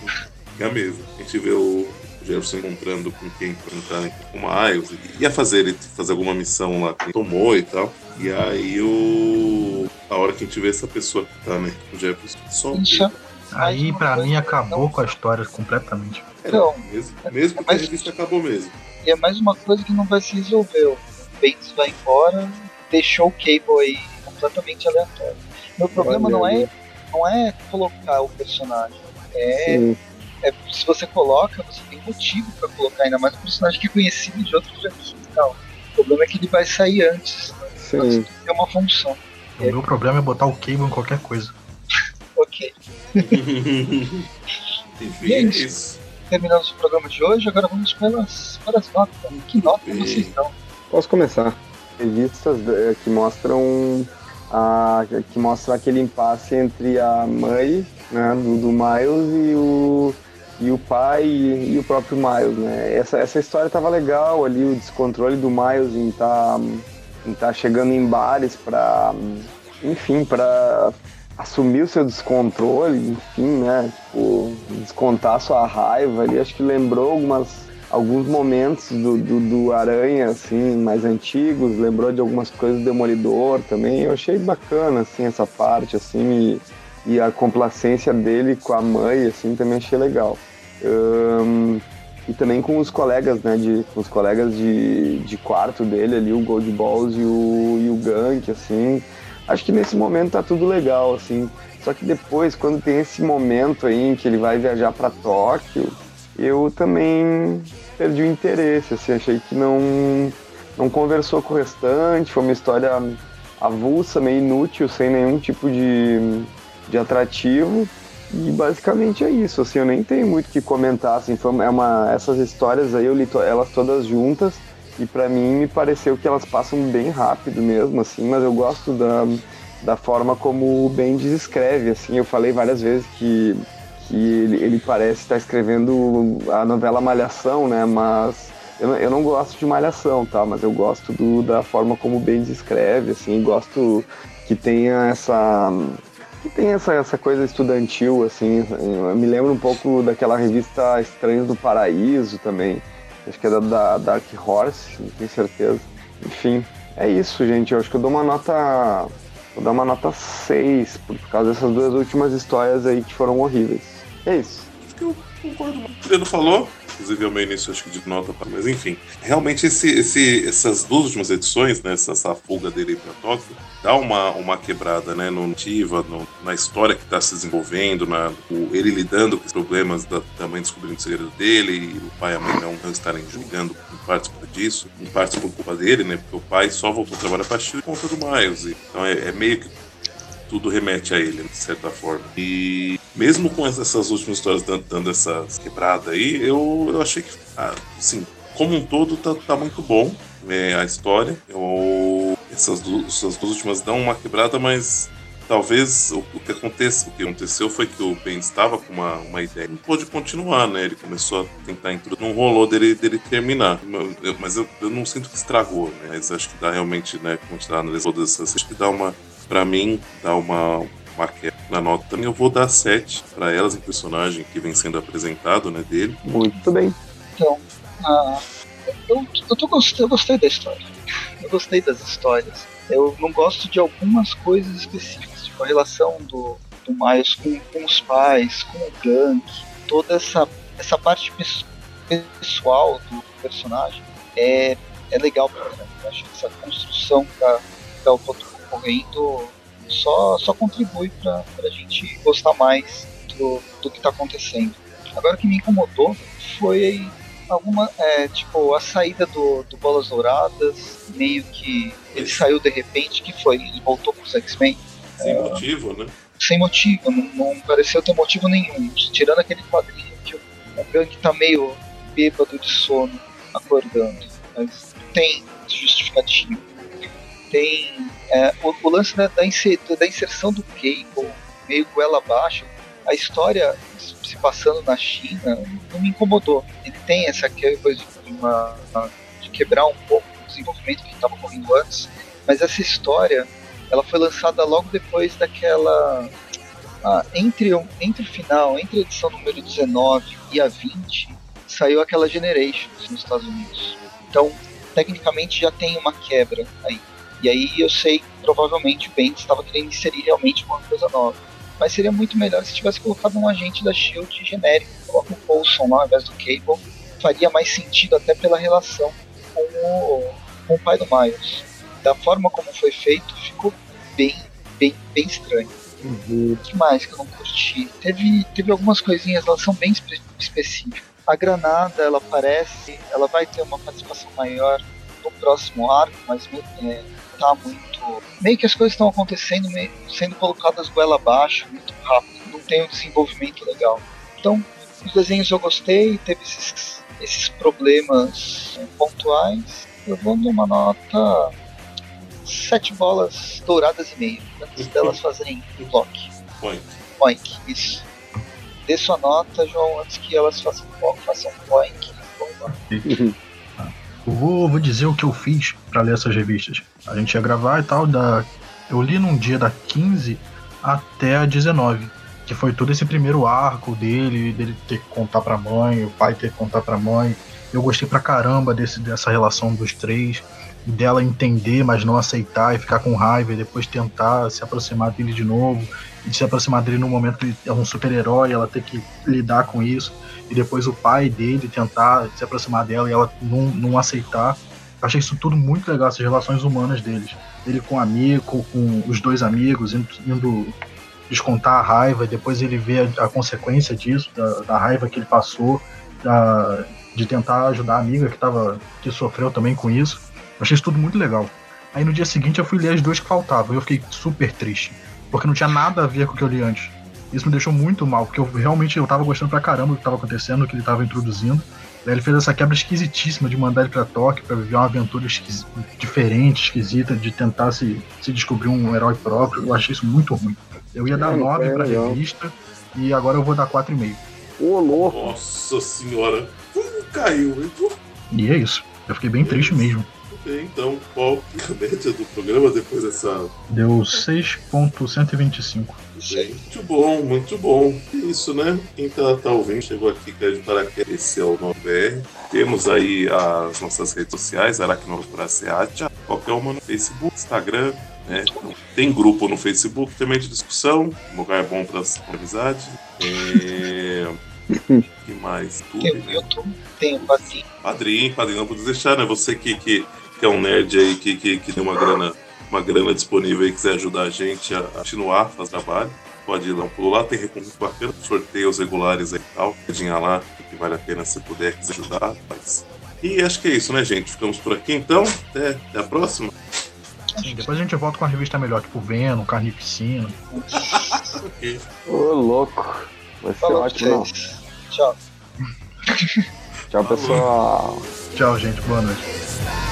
e a mesa. A gente vê o, Jefferson encontrando com quem entrar com o Miles, ia fazer ele fazer alguma missão lá que ele tomou e tal. E aí o. A hora que a gente vê essa pessoa que tá, né? O Jefferson só. Aí pra mim acabou com a história completamente. É, não, mesmo, mesmo porque é mais... a revista acabou mesmo. E é mais uma coisa que não vai se resolver. O Bates vai embora, deixou o Cable aí completamente aleatório. Meu problema não é, não é colocar o personagem, é Sim é, se você coloca, você tem motivo para colocar, ainda mais um personagem que é conhecido de outros jogos e tal. O problema é que ele vai sair antes. Né? É uma função. O é. meu problema é botar o Cable em qualquer coisa. ok. Enfim, é isso. terminamos o programa de hoje, agora vamos para as, para as notas. Que nota e... vocês dão? Posso começar? Revistas eh, que mostram a, que mostra aquele impasse entre a mãe né, do, do Miles e o, e o pai e, e, o próprio Miles. Né? Essa, essa história tava legal ali, o descontrole do Miles em tá, tá chegando em bares para enfim, para assumir o seu descontrole, enfim, né? Tipo, descontar sua raiva ali. Acho que lembrou algumas, alguns momentos do, do, do, Aranha, assim, mais antigos. Lembrou de algumas coisas do Demolidor também. Eu achei bacana, assim, essa parte, assim. E, e a complacência dele com a mãe, assim, também achei legal. Um, e também com os colegas, né, de, com os colegas de, de quarto dele ali, o Gold Balls e o, e o Gank, assim, acho que nesse momento tá tudo legal, assim. Só que depois, quando tem esse momento aí em que ele vai viajar para Tóquio, eu também perdi o interesse, assim, achei que não, não conversou com o restante, foi uma história avulsa, meio inútil, sem nenhum tipo de, de atrativo. E basicamente é isso, assim, eu nem tenho muito o que comentar, assim, foi, é uma, essas histórias aí eu li to, elas todas juntas, e para mim me pareceu que elas passam bem rápido mesmo, assim, mas eu gosto da, da forma como o Bendis escreve, assim, eu falei várias vezes que, que ele, ele parece estar escrevendo a novela Malhação, né, mas eu, eu não gosto de Malhação, tá, mas eu gosto do, da forma como o Bendis escreve, assim, gosto que tenha essa que tem essa, essa coisa estudantil, assim, eu me lembro um pouco daquela revista Estranhos do Paraíso também, Acho que é da, da Dark Horse, não tenho certeza. Enfim, é isso, gente. Eu acho que eu dou uma nota. Vou dar uma nota 6, por causa dessas duas últimas histórias aí que foram horríveis. É isso. Acho que eu concordo com o que o Pedro falou. Inclusive, é o meu início, acho que de nota, mas enfim. Realmente, esse, esse, essas duas últimas edições, né, essa, essa fuga dele para Tóquio, dá uma, uma quebrada né, no nativa, no, na história que está se desenvolvendo, na, o, ele lidando com os problemas da, mãe descobrindo o segredo dele, e o pai e a mãe não, estarem julgando em parte por disso, em parte por culpa dele, né? Porque o pai só voltou a trabalhar para Shield por conta do Miles. E, então é, é meio que tudo remete a ele, de certa forma. E mesmo com essas últimas histórias dando, essa quebrada aí, eu, eu achei que, assim, como um todo, tá, tá muito bom é, a história. Eu, essas, duas, essas duas últimas dão uma quebrada, mas talvez o, o, que aconteça, o que aconteceu foi que o Ben estava com uma, uma ideia, não pôde continuar, né? Ele começou a tentar introduzir, não rolou dele, dele terminar. Mas eu, eu, não sinto que estragou, né? Mas acho que dá realmente, né? Continuar analisando todas essas, acho que dá uma para mim, dá uma, uma queda na nota também. Eu vou dar 7 para elas, em personagem que vem sendo apresentado né, dele. Muito bem. Então, uh, eu, eu, tô eu gostei da história. Eu gostei das histórias. Eu não gosto de algumas coisas específicas, tipo a relação do, do Miles com, com os pais, com o Gank, toda essa, essa parte pessoal do personagem é, é legal pra mim. Eu acho que essa construção para o ocorrendo só, só contribui para a gente gostar mais do, do que está acontecendo. Agora o que me incomodou foi alguma, é, tipo, a saída do, do Bolas Douradas, meio que ele saiu de repente, que foi? Ele voltou para os X-Men? Sem é, motivo, né? Sem motivo, não, não, pareceu ter motivo nenhum. Tirando aquele quadrinho que o, o Gank tá meio bêbado de sono, acordando. Mas tem justificativo. Tem é, o, o, lance da, da, inserção do Cable, meio goela abaixo, a história se passando na China não me incomodou. Ele tem essa coisa de, uma, de quebrar um pouco o desenvolvimento que estava ocorrendo antes, mas essa história ela foi lançada logo depois daquela. Ah, entre, entre o final, entre a edição número 19 e a 20, saiu aquela Generations nos Estados Unidos. Então, tecnicamente já tem uma quebra aí. E aí eu sei que provavelmente o Bendis estava querendo inserir realmente uma coisa nova. Mas seria muito melhor se tivesse colocado um agente da SHIELD genérico, coloca o Coulson lá ao invés do Cable. Faria mais sentido até pela relação com o, com o pai do Miles. Da forma como foi feito, ficou bem, bem, bem estranho. Uhum. O que mais que eu não curti? Teve, teve algumas coisinhas, elas são bem espe específicas. A granada, ela parece, ela vai ter uma participação maior no próximo arco, mas é, tá muito. Meio que as coisas estão acontecendo, meio, sendo colocadas goela abaixo, muito rápido, não tem um desenvolvimento legal. Então, Os desenhos eu gostei, teve esses, esses problemas pontuais. Eu vou numa nota sete bolas douradas e meio, antes delas fazerem block. Point. Boink, isso. Dê sua nota, João, antes que elas façam, façam boink. Vou, vou dizer o que eu fiz para ler essas revistas. A gente ia gravar e tal, da, eu li num dia da 15 até a 19, que foi todo esse primeiro arco dele, dele ter que contar pra mãe, o pai ter que contar pra mãe. Eu gostei pra caramba desse, dessa relação dos três, dela entender, mas não aceitar e ficar com raiva e depois tentar se aproximar dele de novo, e se aproximar dele no momento que ele é um super-herói, ela ter que lidar com isso e depois o pai dele tentar se aproximar dela e ela não, não aceitar. Eu achei isso tudo muito legal, essas relações humanas deles. Ele com o amigo, com os dois amigos, indo, indo descontar a raiva, e depois ele vê a, a consequência disso, da, da, raiva que ele passou, da, de tentar ajudar a amiga que, tava, que sofreu também com isso. Eu achei isso tudo muito legal. Aí no dia seguinte eu fui ler as duas que faltavam e eu fiquei super triste, porque não tinha nada a ver com o que eu li antes. Isso me deixou muito mal, porque eu realmente eu tava gostando pra caramba do que tava acontecendo, do que ele tava introduzindo. Daí ele fez essa quebra esquisitíssima de mandar ele pra Tóquio pra viver uma aventura esquis... diferente, esquisita, de tentar se, se descobrir um herói próprio. Eu achei isso muito ruim. Eu ia dar 9 é, pra legal. revista e agora eu vou dar 4,5. Ô, louco! Nossa senhora! Como caiu, hein? E é isso. Eu fiquei bem triste mesmo. Então, qual é a média do programa depois dessa. Deu 6,125. Muito bom, muito bom. Isso, né? Quem tá, tá ouvindo chegou aqui, quer de paraquedas, esse é o BR. Temos aí as nossas redes sociais, Aracnopura Seatia, qualquer uma no Facebook, Instagram, né? Tem grupo no Facebook também de discussão, um lugar bom para amizade. É... que mais? Tudo, tem o né? YouTube, tem o Padrinho, não pode deixar, né? Você que, que que é um nerd aí que, que, que tem uma grana, uma grana disponível e quiser ajudar a gente a, continuar a fazer trabalho, pode ir lá um pulo lá, tem recompensa bacana, sorteios regulares aí e tal. Pedinha lá, que vale a pena se puder quiser ajudar. Mas... E acho que é isso, né, gente? Ficamos por aqui então. Até, até a próxima. Sim, depois a gente volta com uma revista melhor, tipo Venom, Carnificina. ok. Ô, louco. Vai ser Falou ótimo. Tchau. Tchau, pessoal. Tchau, gente. Boa noite.